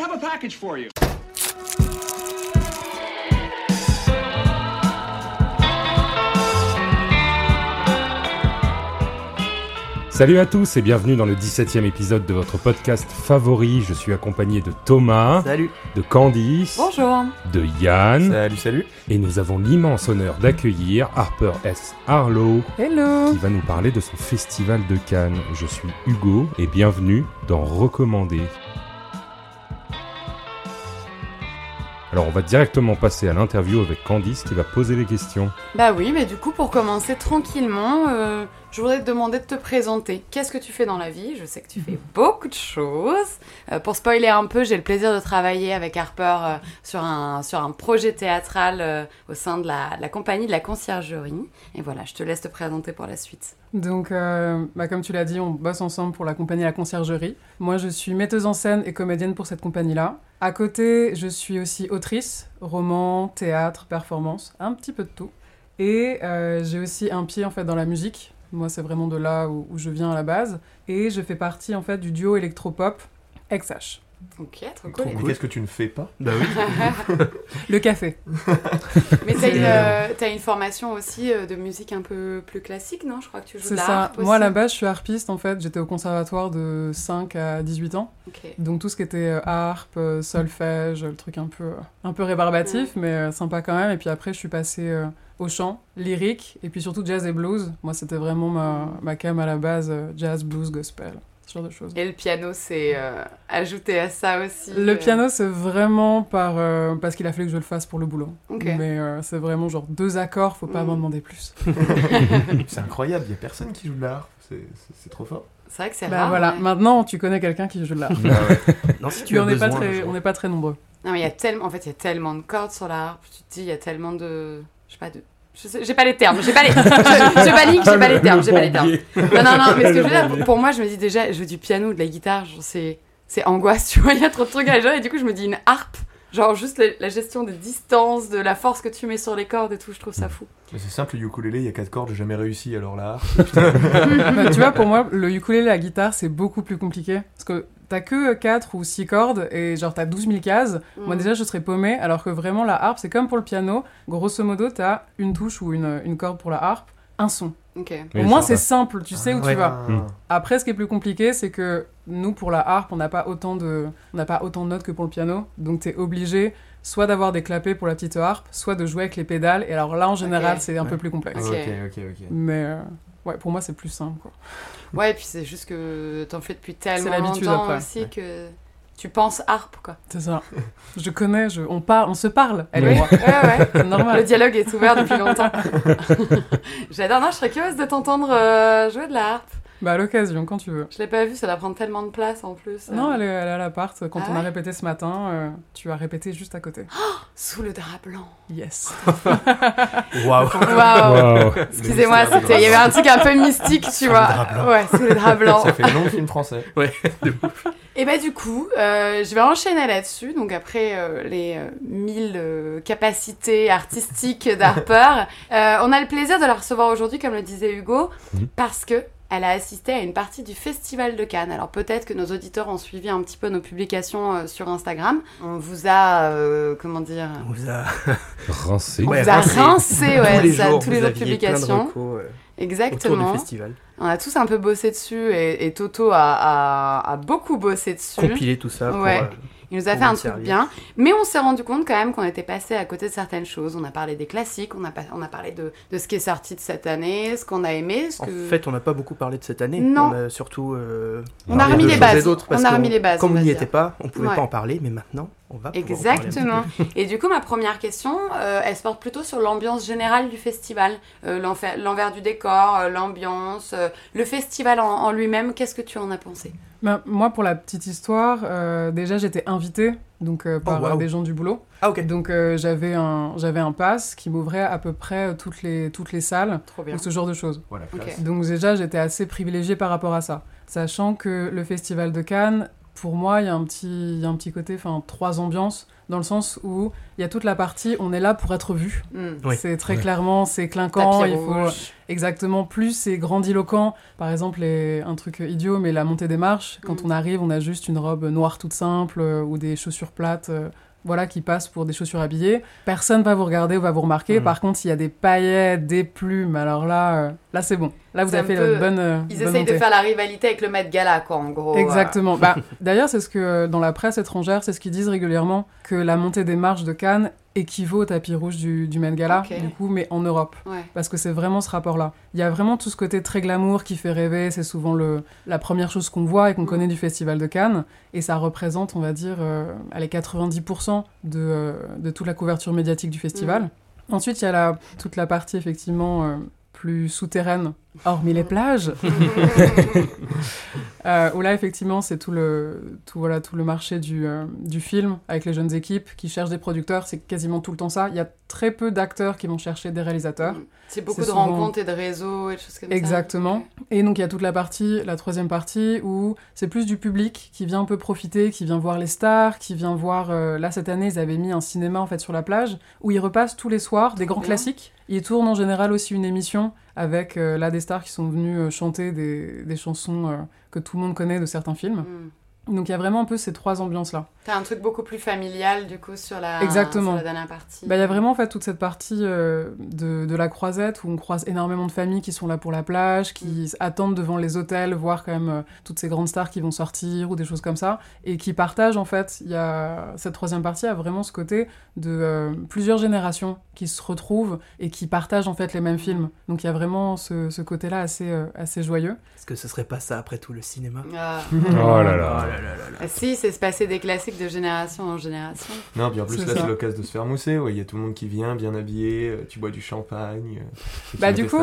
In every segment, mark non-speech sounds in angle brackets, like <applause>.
have a package for you. Salut à tous et bienvenue dans le 17e épisode de votre podcast favori. Je suis accompagné de Thomas, Salut. de Candice, Bonjour. de Yann Salut, salut. et nous avons l'immense honneur d'accueillir Harper S. Harlow Hello. qui va nous parler de son festival de Cannes. Je suis Hugo et bienvenue dans Recommander. Alors on va directement passer à l'interview avec Candice qui va poser les questions. Bah oui, mais du coup, pour commencer tranquillement, euh, je voudrais te demander de te présenter. Qu'est-ce que tu fais dans la vie? Je sais que tu fais beaucoup de choses. Euh, pour spoiler un peu, j'ai le plaisir de travailler avec Harper euh, sur, un, sur un projet théâtral euh, au sein de la, de la compagnie de la conciergerie. Et voilà, je te laisse te présenter pour la suite. Donc, euh, bah, comme tu l'as dit, on bosse ensemble pour la compagnie La Conciergerie. Moi, je suis metteuse en scène et comédienne pour cette compagnie-là. À côté, je suis aussi autrice, roman, théâtre, performance, un petit peu de tout. Et euh, j'ai aussi un pied en fait dans la musique. Moi, c'est vraiment de là où, je viens à la base. Et je fais partie en fait du duo électropop XH. Ok, trop cool. Mais qu'est-ce que tu ne fais pas? Bah oui. <laughs> Le café. <laughs> Mais t'as une, euh, t'as une formation aussi euh, de musique un peu plus classique, non? Je crois que tu joues de la ça. harpe Moi, à aussi. la base, je suis harpiste en fait. J'étais au conservatoire de 5 à 18 ans. Donc tout ce qui était euh, harpe, euh, solfège, le truc un peu, euh, un peu rébarbatif, mais euh, sympa quand même. Et puis après, je suis passée euh, au chant, lyrique, et puis surtout jazz et blues. Moi, c'était vraiment ma, ma cam à la base, euh, jazz, blues, gospel, ce genre de choses. Et le piano, c'est euh, ajouté à ça aussi. Le euh, piano, c'est vraiment par, euh, parce qu'il a fallu que je le fasse pour le boulot. Mais euh, c'est vraiment genre deux accords, faut pas Mm. m'en demander plus. <laughs> C'est incroyable, il y a personne qui joue de l'art. C'est- trop fort. C'est vrai que c'est Bah rare. voilà, maintenant tu connais quelqu'un qui joue de l'art. <laughs> Non, si tu Mais on n'est pas, très- on n'est pas très nombreux. Non, mais il y a tellement, en fait, il y a tellement de cordes sur la harpe. Tu te dis, il y a tellement de, je sais pas de, j'ai pas les termes, j'ai pas les, <laughs> je, je panique, j'ai pas les termes, j'ai pas les termes. Non, non, non, mais ce que je veux dire, pour, moi, je me dis déjà, je veux du piano, de la guitare, genre, c'est, c'est angoisse, <laughs> tu vois, il y a trop de trucs à gérer, et du coup, je me dis une harpe. Genre juste la, la gestion des distances, de la force que tu mets sur les cordes et tout, je trouve ça fou. Mais c'est simple, le ukulélé, il y a quatre cordes, j'ai jamais réussi, alors l'art. <laughs> Bah, tu vois, pour moi, le ukulélé la guitare, c'est beaucoup plus compliqué. Parce que t'as que 4 ou 6 cordes et genre t'as 12 000 cases. Moi, Mm. déjà, je serais paumée. Alors que vraiment, la harpe, c'est comme pour le piano. Grosso modo, t'as une touche ou une, une corde pour la harpe, un son. Au moins, c'est simple, tu sais où tu vas. Mm. Après, ce qui est plus compliqué, c'est que nous, pour la harpe, on n'a pas autant de, on n'a pas autant de notes que pour le piano. Donc, t'es obligé soit d'avoir des clapets pour la petite harpe, soit de jouer avec les pédales. Et alors là, en général, c'est un peu plus complexe. Ok. Ok, ok, ok. Mais euh, ouais, pour moi, c'est plus simple. Quoi. Ouais, et puis c'est juste que t'en fais depuis tellement longtemps après. aussi Ouais. que tu penses harpe, quoi. C'est ça. Je connais, je... on parle, on se parle, elle Oui, et moi. ouais, ouais. C'est <laughs> Le normal. dialogue est ouvert depuis longtemps. <laughs> J'adore, non, je serais curieuse de t'entendre euh, jouer de la harpe. Bah à l'occasion, quand tu veux. Je l'ai pas vu, ça doit prendre tellement de place en plus. Non, elle est, elle est à l'appart. Quand Ah on a ouais répété ce matin, euh, tu as répété juste à côté. Sous le drap blanc. Yes. <laughs> Waouh. Waouh Wow. Excusez-moi, c'était- il y avait un truc un peu mystique, tu vois. drap blanc. Ouais, sous le drap blanc. Ça fait le de film français. <laughs> Et bah du coup, euh, je vais enchaîner là-dessus. Donc après euh, les euh, 1000 euh, capacités artistiques d'Harper, <laughs> euh, on a le plaisir de la recevoir aujourd'hui, comme le disait Hugo, Mhm. parce que elle a assisté à une partie du Festival de Cannes. Alors peut-être que nos auditeurs ont suivi un petit peu nos publications euh, sur Instagram. On vous a, euh, comment dire, On vous a <laughs> Rincé. on Ouais, vous a rincé. rincé, ouais, tous les ça, jours, tous les autres aviez plein de publications. euh, autour Exactement. du festival. On a tous un peu bossé dessus et, et Toto a, a- a beaucoup bossé dessus. Compiler tout ça pour, Ouais. euh, Il nous a fait un truc servir. bien. Mais on s'est rendu compte quand même qu'on était passé à côté de certaines choses. On a parlé des classiques, on a, pas- on a parlé de, de ce qui est sorti de cette année, ce qu'on a aimé. Ce En que... fait, on n'a pas beaucoup parlé de cette année. Non. On a surtout. euh, On a remis les bases. On a remis les bases, Comme on n'y était pas, on pouvait Ouais. pas en parler, mais maintenant, on va. Exactement. Et du coup, ma première question, euh, elle se porte plutôt sur l'ambiance générale du festival. Euh, L'envers du décor, euh, l'ambiance, euh, le festival en, en lui-même. Qu'est-ce que tu en as pensé? Bah, moi, pour la petite histoire, euh, déjà j'étais invitée donc euh, par Oh, euh, des gens du boulot. Ah, ok. Donc euh, j'avais un j'avais un pass qui m'ouvrait à peu près toutes les toutes les salles Trop bien. ou ce genre de choses. Voilà, classe. Donc déjà j'étais assez privilégiée par rapport à ça, sachant que le festival de Cannes pour moi, il y, a un petit, y a un petit côté, enfin, trois ambiances, dans le sens où il y a toute la partie, on est là pour être vu. Mm. C'est très clairement, c'est clinquant, il faut exactement plus, c'est grandiloquent. Par exemple, un truc idiot, mais la montée des marches, quand mm. on arrive, on a juste une robe noire toute simple euh, ou des chaussures plates. Euh, voilà, qui passent pour des chaussures habillées. Personne va vous regarder ou va vous remarquer. Mm. Par contre, s'il y a des paillettes, des plumes, alors là, euh, là c'est bon. Là, vous avez fait la bonne. Euh, Ils essayent de faire la rivalité avec le Met Gala, quoi, en gros. Exactement. <laughs> bah, D'ailleurs, c'est ce que euh, dans la presse étrangère, c'est ce qu'ils disent régulièrement, que la montée des marches de Cannes équivaut au tapis rouge du, du Met Gala, du coup, mais en Europe. Parce que c'est vraiment ce rapport-là. Il y a vraiment tout ce côté très glamour qui fait rêver, c'est souvent le, la première chose qu'on voit et qu'on mm. connaît du Festival de Cannes, et ça représente, on va dire, euh, les 90% de, euh, de toute la couverture médiatique du festival. Mm. Ensuite, il y a la, toute la partie, effectivement, plus souterraine, hormis les plages. <laughs> euh, où là, effectivement, c'est tout le, tout, voilà, tout le marché du, euh, du film avec les jeunes équipes qui cherchent des producteurs. C'est quasiment tout le temps ça. Il y a très peu d'acteurs qui vont chercher des réalisateurs. Mm. C'est beaucoup de rencontres et de réseaux et de choses comme ça. Exactement. Et donc, il y a toute la partie, la troisième partie, où c'est plus du public qui vient un peu profiter, qui vient voir les stars, qui vient voir... Euh, là, cette année, ils avaient mis un cinéma, en fait, sur la plage, où ils repassent tous les soirs des grands classiques. Ils tournent en général aussi une émission avec euh, des stars qui sont venues euh, chanter des, des chansons euh, que tout le monde connaît de certains films. Mm. Donc il y a vraiment un peu ces trois ambiances-là. T'as un truc beaucoup plus familial du coup sur la, Exactement. Sur la dernière partie. Bah, il y a vraiment en fait toute cette partie de, de, la croisette où on croise énormément de familles qui sont là pour la plage, qui mm. attendent devant les hôtels, voir quand même toutes ces grandes stars qui vont sortir ou des choses comme ça, et qui partagent en fait, il y a cette troisième partie a vraiment ce côté de plusieurs générations qui se retrouvent et qui partagent en fait les mêmes films. Donc il y a vraiment ce, ce côté-là assez, euh, assez joyeux. Est-ce que ce serait pas ça après tout le cinéma? Ah. Oh là là. Ah, si, c'est se passer des classiques de génération en génération. Non, puis en plus là c'est l'occasion de se faire mousser. Il y a tout le monde qui vient bien habillé, euh, tu bois du champagne. Euh, bah du coup,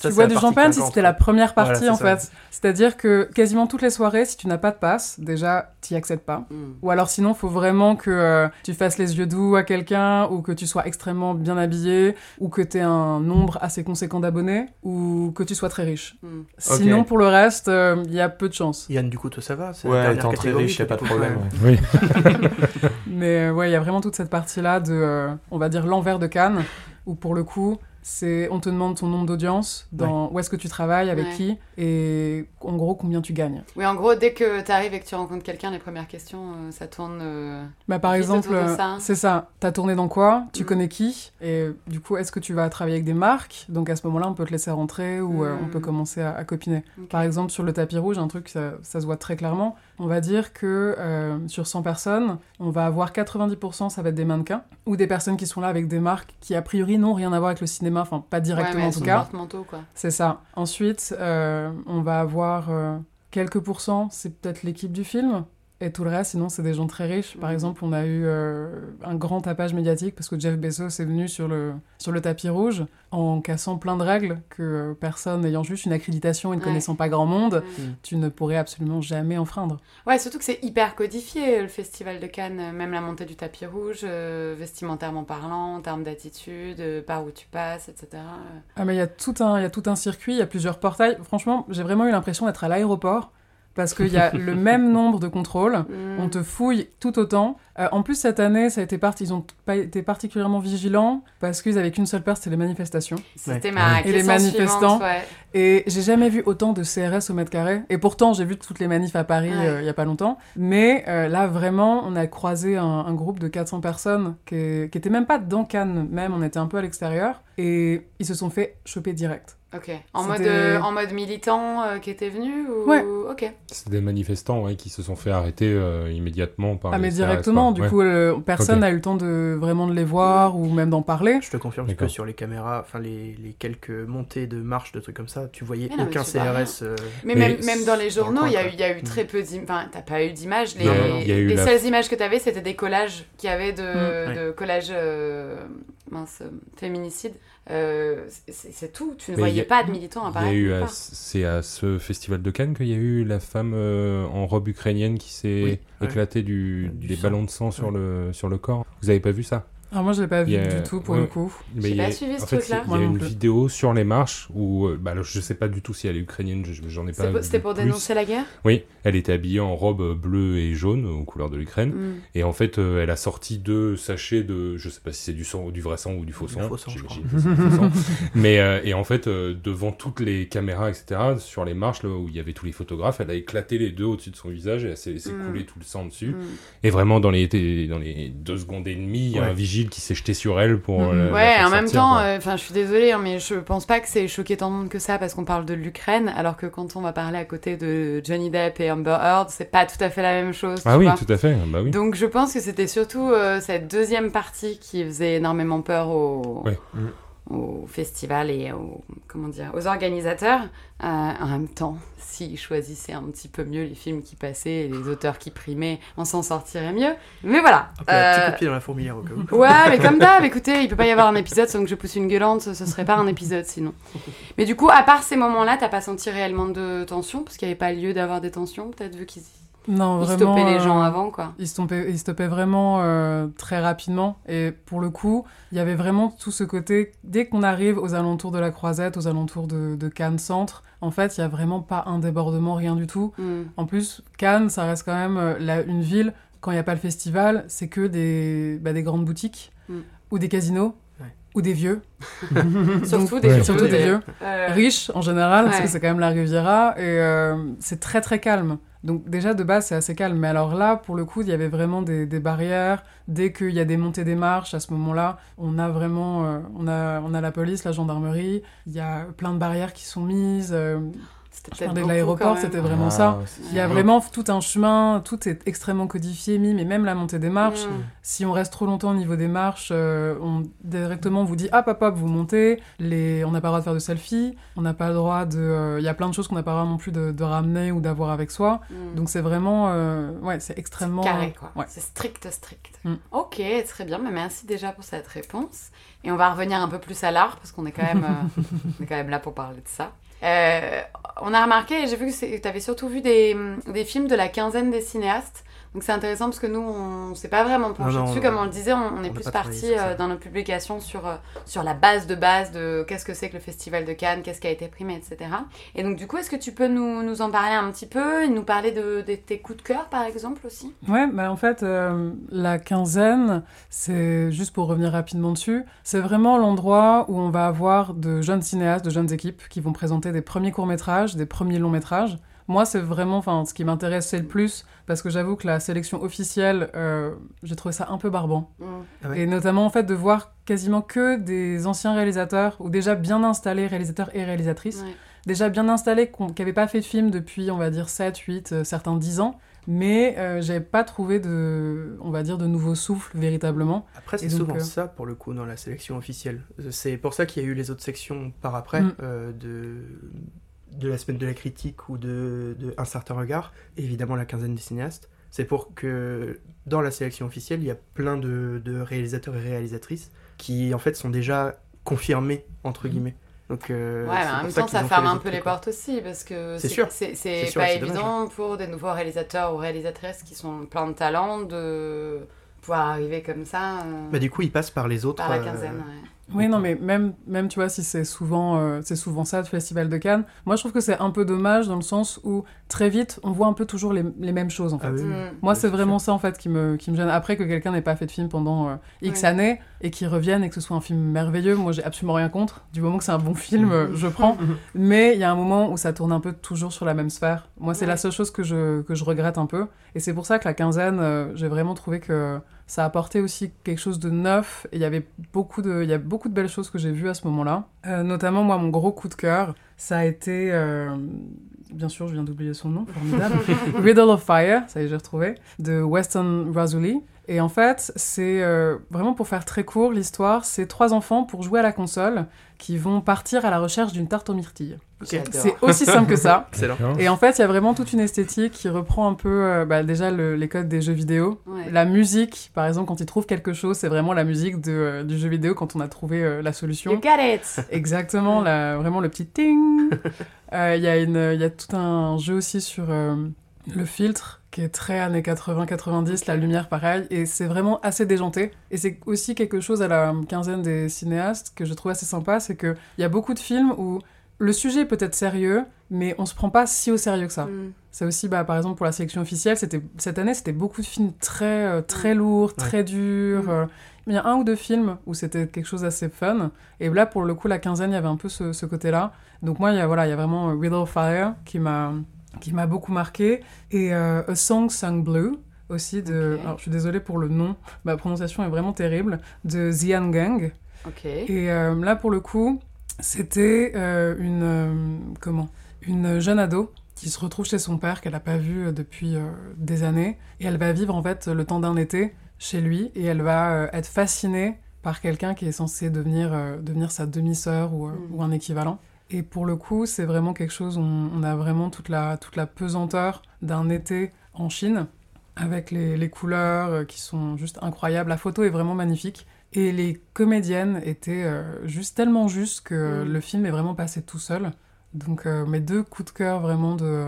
tu bois du champagne si c'était la première partie en fait. C'est-à-dire que quasiment toutes les soirées, si tu n'as pas de passe, déjà tu n'y accèdes pas. Hmm. Ou alors sinon, il faut vraiment que tu fasses les yeux doux à quelqu'un ou que tu sois extrêmement bien habillé, ou que tu aies un nombre assez conséquent d'abonnés, ou que tu sois très riche. Hmm. Sinon, pour le reste, il euh, y a peu de chance. Yann, du coup, toi, ça va? Ouais, étant très riche, il a pas de problème. Oui. <laughs> Mais euh, ouais, il y a vraiment toute cette partie-là de, euh, on va dire, l'envers de Cannes, où pour le coup, c'est on te demande ton nombre d'audience, dans où est-ce que tu travailles, avec qui, et en gros combien tu gagnes. Oui, en gros, dès que tu arrives et que tu rencontres quelqu'un, les premières questions, euh, ça tourne. Euh, bah, par exemple, c'est ça. Tu as tourné dans quoi? Tu mm. connais qui? Et du coup, est-ce que tu vas travailler avec des marques? Donc à ce moment-là, on peut te laisser rentrer ou euh, on peut mm. commencer à, copiner. Par exemple, sur le tapis rouge, un truc, ça, ça, se voit très clairement. On va dire que sur 100 personnes, on va avoir 90% ça va être des mannequins ou des personnes qui sont là avec des marques qui a priori n'ont rien à voir avec le cinéma enfin pas directement en tout cas. C'est ça. Ensuite, euh, on va avoir euh, quelques pourcents, c'est peut-être l'équipe du film, et tout le reste, sinon, c'est des gens très riches. Par mhm. exemple, on a eu euh, un grand tapage médiatique parce que Jeff Bezos est venu sur le, sur le tapis rouge en cassant plein de règles que personne ayant juste une accréditation et ne connaissant pas grand monde, tu ne pourrais absolument jamais enfreindre. Ouais, surtout que c'est hyper codifié, le festival de Cannes, même la montée du tapis rouge, euh, vestimentairement parlant, en termes d'attitude, euh, par où tu passes, etc. Ah, mais il y, a tout un, y a tout un circuit, il y a plusieurs portails. Franchement, j'ai vraiment eu l'impression d'être à l'aéroport parce qu'il y a le même <laughs> nombre de contrôles, mm. on te fouille tout autant. Euh, en plus, cette année, ça a été ils ont pas été particulièrement vigilants parce qu'ils avaient qu'une seule peur, c'était les manifestations. C'était ma Et les manifestants. Et j'ai jamais vu autant de CRS au mètre carré. Et pourtant, j'ai vu toutes les manifs à Paris euh, il y a pas longtemps. Mais euh, là, vraiment, on a croisé un, groupe de 400 personnes qui, qui étaient même pas dans Cannes, même, on était un peu à l'extérieur. Et ils se sont fait choper direct. Ok. En mode, euh, en mode militant euh, qui était venu ou... Ouais. Ok. C'est des manifestants ouais, qui se sont fait arrêter euh, immédiatement par Ah, mais directement. Du coup, personne n'a eu le temps de vraiment de les voir ou même d'en parler. Je te confirme que sur les caméras, enfin les, les, quelques montées de marches, de trucs comme ça, tu voyais aucun CRS. Mais, même, même dans les journaux, il y, a eu, y a eu très peu d'images. Enfin, t'as pas eu d'images. Les, les seules images que t'avais, c'était des collages qu'il y avait de, mm. de collages mince, féminicides. Euh, c'est tout. Tu ne voyais pas de militants apparaître. C'est à ce festival de Cannes qu'il y a eu la femme euh, en robe ukrainienne qui s'est éclatée du, des ballons de sang sur, le, sur le corps. Vous avez pas vu ça? Ah, moi, je l'ai pas vu du tout pour le coup. J'ai pas suivi ce truc-là. Il y a une vidéo sur les marches où, euh, bah, je sais pas du tout si elle est ukrainienne, j'en ai pas. C'était pour dénoncer la guerre? Oui, elle était habillée en robe bleue et jaune aux couleurs de l'Ukraine. Mm. Et en fait, euh, elle a sorti deux sachets de, je sais pas si c'est du sang, du vrai sang ou du faux sang. Faux sang, je crois. <laughs> Mais euh, et en fait, devant toutes les caméras, etc., sur les marches là, où il y avait tous les photographes, elle a éclaté les deux au-dessus de son visage et elle s'est laissé mm. couler tout le sang dessus. Mm. Et vraiment, dans les, dans les deux secondes et demie, il y a un vigile qui s'est jeté sur elle pour. Mm-hmm. ouais, en même temps, euh, enfin, je suis désolée, hein, mais je pense pas que c'est choqué tant de monde que ça parce qu'on parle de l'Ukraine, alors que quand on va parler à côté de Johnny Depp et Amber Heard, c'est pas tout à fait la même chose. Ah oui, tout à fait. Bah oui. Donc je pense que c'était surtout euh, cette deuxième partie qui faisait énormément peur aux. Ouais. Mm au festival et aux, comment dire, aux organisateurs. Euh, en même temps, s'ils choisissaient un petit peu mieux les films qui passaient et les auteurs qui primaient, on s'en sortirait mieux. Mais voilà. Un petit coup de dans la fourmilière au cas où. <laughs> Ouais, mais comme d'hab, écoutez, il peut pas y avoir un épisode sans que je pousse une gueulante, ce serait pas un épisode sinon. Mais du coup, à part ces moments-là, t'as pas senti réellement de tension? Parce qu'il n'y avait pas lieu d'avoir des tensions, peut-être vu qu'ils non, ils vraiment. stoppaient les gens euh, avant, quoi. Ils stoppaient, ils stoppaient vraiment euh, très rapidement. Et pour le coup, il y avait vraiment tout ce côté. Dès qu'on arrive aux alentours de la Croisette, aux alentours de, Cannes Centre, en fait, il y a vraiment pas un débordement, rien du tout. Mm. En plus, Cannes, ça reste quand même euh, une ville. Quand il n'y a pas le festival, c'est que des, bah, des grandes boutiques mm. ou des casinos ou des vieux. <laughs> surtout des, surtout des vieux. Riches en général, parce que c'est quand même la Riviera. Et c'est très très calme. Donc déjà de base c'est assez calme, mais alors là pour le coup il y avait vraiment des, barrières. Dès qu'il y a des montées des marches, à ce moment-là, on a vraiment, euh, on a, la police, la gendarmerie. Il y a plein de barrières qui sont mises. Euh, je parlais de l'aéroport, c'était vraiment ça. Ah, il y a vraiment tout un chemin, tout est extrêmement codifié, mais même la montée des marches. Mm. Si on reste trop longtemps au niveau des marches, euh, on directement vous dit ah papa vous montez, les... on n'a pas le droit de faire de selfie, on n'a pas le droit de, euh, il y a plein de choses qu'on n'a pas le droit non plus de, ramener ou d'avoir avec soi. Mm. Donc c'est vraiment, euh, ouais, c'est extrêmement carré quoi. C'est strict strict. Mm. Ok, très bien, mais merci déjà pour cette réponse. Et on va revenir un peu plus à l'art parce qu'on est quand même, <laughs> on est quand même là pour parler de ça. Euh, on a remarqué, j'ai vu que tu avais surtout vu des, des, films de la quinzaine des cinéastes. Donc c'est intéressant parce que nous, on ne s'est pas vraiment penché dessus. Comme on le disait, on, est plus parti euh, dans nos publications sur, euh, sur la base de base de qu'est-ce que c'est que le Festival de Cannes, qu'est-ce qui a été primé, etc. Et donc du coup, est-ce que tu peux nous, nous, en parler un petit peu et nous parler de, tes coups de cœur, par exemple, aussi? Ouais, bah en fait, euh, la quinzaine, c'est juste pour revenir rapidement dessus, c'est vraiment l'endroit où on va avoir de jeunes cinéastes, de jeunes équipes qui vont présenter des premiers courts-métrages, des premiers longs-métrages. Moi, c'est vraiment, enfin, ce qui m'intéressait le plus, parce que j'avoue que la sélection officielle, euh, j'ai trouvé ça un peu barbant. Mm. Ah et notamment, en fait, de voir quasiment que des anciens réalisateurs, ou déjà bien installés réalisateurs et réalisatrices, déjà bien installés, qui n'avaient pas fait de film depuis, on va dire, 7, 8, euh, certains 10 ans, mais euh, j'avais pas trouvé de, on va dire, de nouveaux souffles véritablement. Après, c'est souvent ça pour le coup dans la sélection officielle. C'est pour ça qu'il y a eu les autres sections par après mm. de de la semaine de la critique ou de, Un certain regard, évidemment la quinzaine des cinéastes. C'est pour que dans la sélection officielle, il y a plein de, réalisateurs et réalisatrices qui en fait sont déjà confirmés, entre mhm. guillemets. Donc, euh, ouais, en même temps, ça ferme un peu les portes aussi, parce que c'est pas évident pour des nouveaux réalisateurs ou réalisatrices qui sont plein de talent de pouvoir arriver comme ça. Euh, bah, du coup, ils passent par les autres. Par la quinzaine, euh, ouais. Oui, non, mais même, même tu vois, si c'est souvent, euh, c'est souvent ça, le Festival de Cannes, moi je trouve que c'est un peu dommage dans le sens où très vite, on voit un peu toujours les, les mêmes choses en ah fait. Mm. Moi, c'est vraiment ça en fait qui me, qui me gêne. Après que quelqu'un n'ait pas fait de film pendant euh, X années et qu'il revienne et que ce soit un film merveilleux, moi j'ai absolument rien contre. Du moment que c'est un bon film, euh, je prends. <laughs> mais il y a un moment où ça tourne un peu toujours sur la même sphère. Moi, c'est la seule chose que je, que je regrette un peu. Et c'est pour ça que la quinzaine, j'ai vraiment trouvé que ça a apporté aussi quelque chose de neuf. Et il y avait beaucoup de, il y a beaucoup de belles choses que j'ai vues à ce moment-là. Euh, notamment, moi, mon gros coup de cœur, ça a été, euh, bien sûr, je viens d'oublier son nom, formidable, <laughs> Riddle of Fire, ça y est, j'ai retrouvé, de Weston Razuli. Et en fait, c'est euh, vraiment pour faire très court l'histoire, c'est trois enfants pour jouer à la console qui vont partir à la recherche d'une tarte aux myrtilles. C'est aussi simple que ça. <laughs> Et en fait, il y a vraiment toute une esthétique qui reprend un peu euh, bah, déjà les codes des jeux vidéo. La musique, par exemple, quand ils trouvent quelque chose, c'est vraiment la musique de, euh, du jeu vidéo quand on a trouvé la solution. You got it Exactement, vraiment le petit ting. <laughs> Il y a tout un jeu aussi sur le filtre qui est très années 80-90, la lumière pareil, et c'est vraiment assez déjanté. Et c'est aussi quelque chose à la quinzaine des cinéastes que je trouve assez sympa, c'est qu'il y a beaucoup de films où le sujet est peut-être sérieux, mais on se prend pas si au sérieux que ça. Mm. C'est aussi, bah, par exemple, pour la sélection officielle, c'était cette année, c'était beaucoup de films très, euh, très lourds, très durs. Mm. euh. il y a un ou deux films où c'était quelque chose d'assez fun. Et là, pour le coup, la quinzaine, il y avait un peu ce, ce côté-là. Donc moi, il y a, voilà, il y a vraiment euh, Riddle Fire qui m'a qui m'a beaucoup marqué. Et euh, A Song Sung Blue aussi de... Alors, je suis désolée pour le nom, ma prononciation est vraiment terrible, de Zian Gang. Et euh, là, pour le coup, c'était euh, une, comment? Une jeune ado qui se retrouve chez son père qu'elle n'a pas vu depuis des années. Et elle va vivre en fait le temps d'un été chez lui et elle va être fascinée par quelqu'un qui est censé devenir, devenir sa demi-sœur ou, Mm. ou un équivalent. Et pour le coup, c'est vraiment quelque chose où on, on a vraiment toute la, toute la pesanteur d'un été en Chine, avec les, les couleurs euh, qui sont juste incroyables. La photo est vraiment magnifique. Et les comédiennes étaient euh, juste tellement justes que Mm. le film est vraiment passé tout seul. Donc euh, mes deux coups de cœur vraiment de...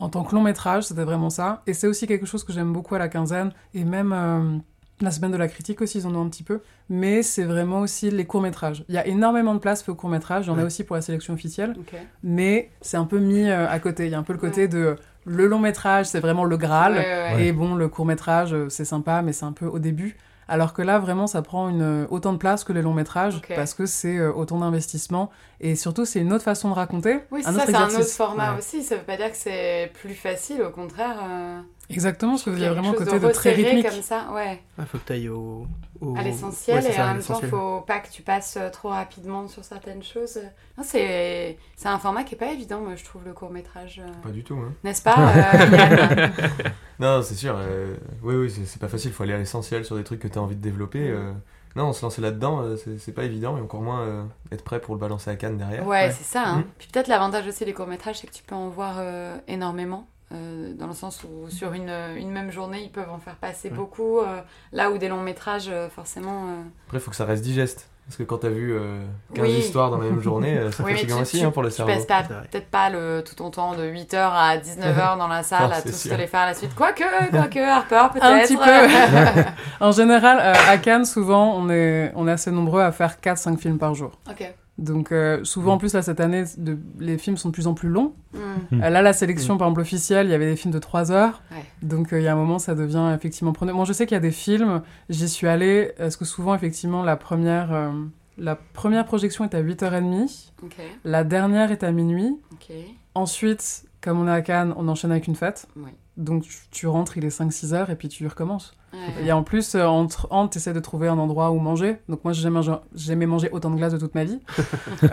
en tant que long métrage, c'était vraiment ça. Et c'est aussi quelque chose que j'aime beaucoup à la quinzaine. Et même euh, la semaine de la critique aussi, ils en ont un petit peu. Mais c'est vraiment aussi les courts métrages. Il y a énormément de place pour les courts métrages. Il y en a aussi pour la sélection officielle mais c'est un peu mis euh, à côté. Il y a un peu le côté de le long métrage, c'est vraiment le Graal, Ouais, ouais, ouais. et bon, le court métrage, euh, c'est sympa, mais c'est un peu au début. Alors que là, vraiment, ça prend une, euh, autant de place que les longs métrages, parce que c'est autant d'investissement, et surtout, c'est une autre façon de raconter. Oui, c'est un ça, c'est un autre format Ouais. aussi. Ça veut pas dire que c'est plus facile, au contraire. euh, Exactement, parce je trouve qu'il y a quelque vraiment côté de, très resserré rythmique. comme ça, ouais. Il faut que tu ailles au, au- à l'essentiel Ouais, et ça, en à même temps l'essentiel. faut pas que tu passes euh, trop rapidement sur certaines choses non c'est c'est un format qui est pas évident moi je trouve le court métrage Pas du tout, hein. n'est-ce pas euh, <laughs> Non, c'est sûr. euh, oui, oui, c'est pas facile. Il faut aller à l'essentiel sur des trucs que tu as envie de développer. euh. Non, se lancer là-dedans, euh, c'est pas évident. Et encore moins euh, être prêt pour le balancer à Cannes derrière. ouais, Ouais. c'est ça hein. Mhm. puis peut-être l'avantage aussi des courts métrages c'est que tu peux en voir euh, énormément euh, dans le sens où sur une, une même journée ils peuvent en faire passer Ouais. beaucoup euh, là où des longs métrages euh, forcément euh, Après, il faut que ça reste digeste. Parce que quand t'as vu euh, 15 Oui. histoires dans la même journée, ça <laughs> Oui, fatigue tu- aussi tu- hein, pour le tu cerveau. passes vrai. peut-être pas le, tout ton temps de 8h à 19h dans la <laughs> salle Non, à tous sûr. les faire à la suite quoique quoique <laughs> Harper peut-être Un petit peu. en général, euh, à Cannes, souvent, on est, on est assez nombreux à faire 4-5 films par jour. ok Donc, euh, souvent, en plus, là, cette année, de- les films sont de plus en plus longs. Hmm. Mm. Euh, Là, la sélection, par exemple, officielle, il y avait des films de 3 heures. Ouais. Donc, euh, il y a un moment, ça devient effectivement prenant. Moi, je sais qu'il y a des films, j'y suis allée, parce que souvent, effectivement, la première, euh, la première projection est à 8h30, ok la dernière est à minuit. Ensuite, comme on est à Cannes, on enchaîne avec une fête. Oui. Donc, tu, tu rentres, il est 5-6 heures, et puis tu recommences. Ouais. Et en plus, euh, entre, entre tu essaies de trouver un endroit où manger. Donc moi, j'ai jamais, jamais mangé autant de glace de toute ma vie. <laughs>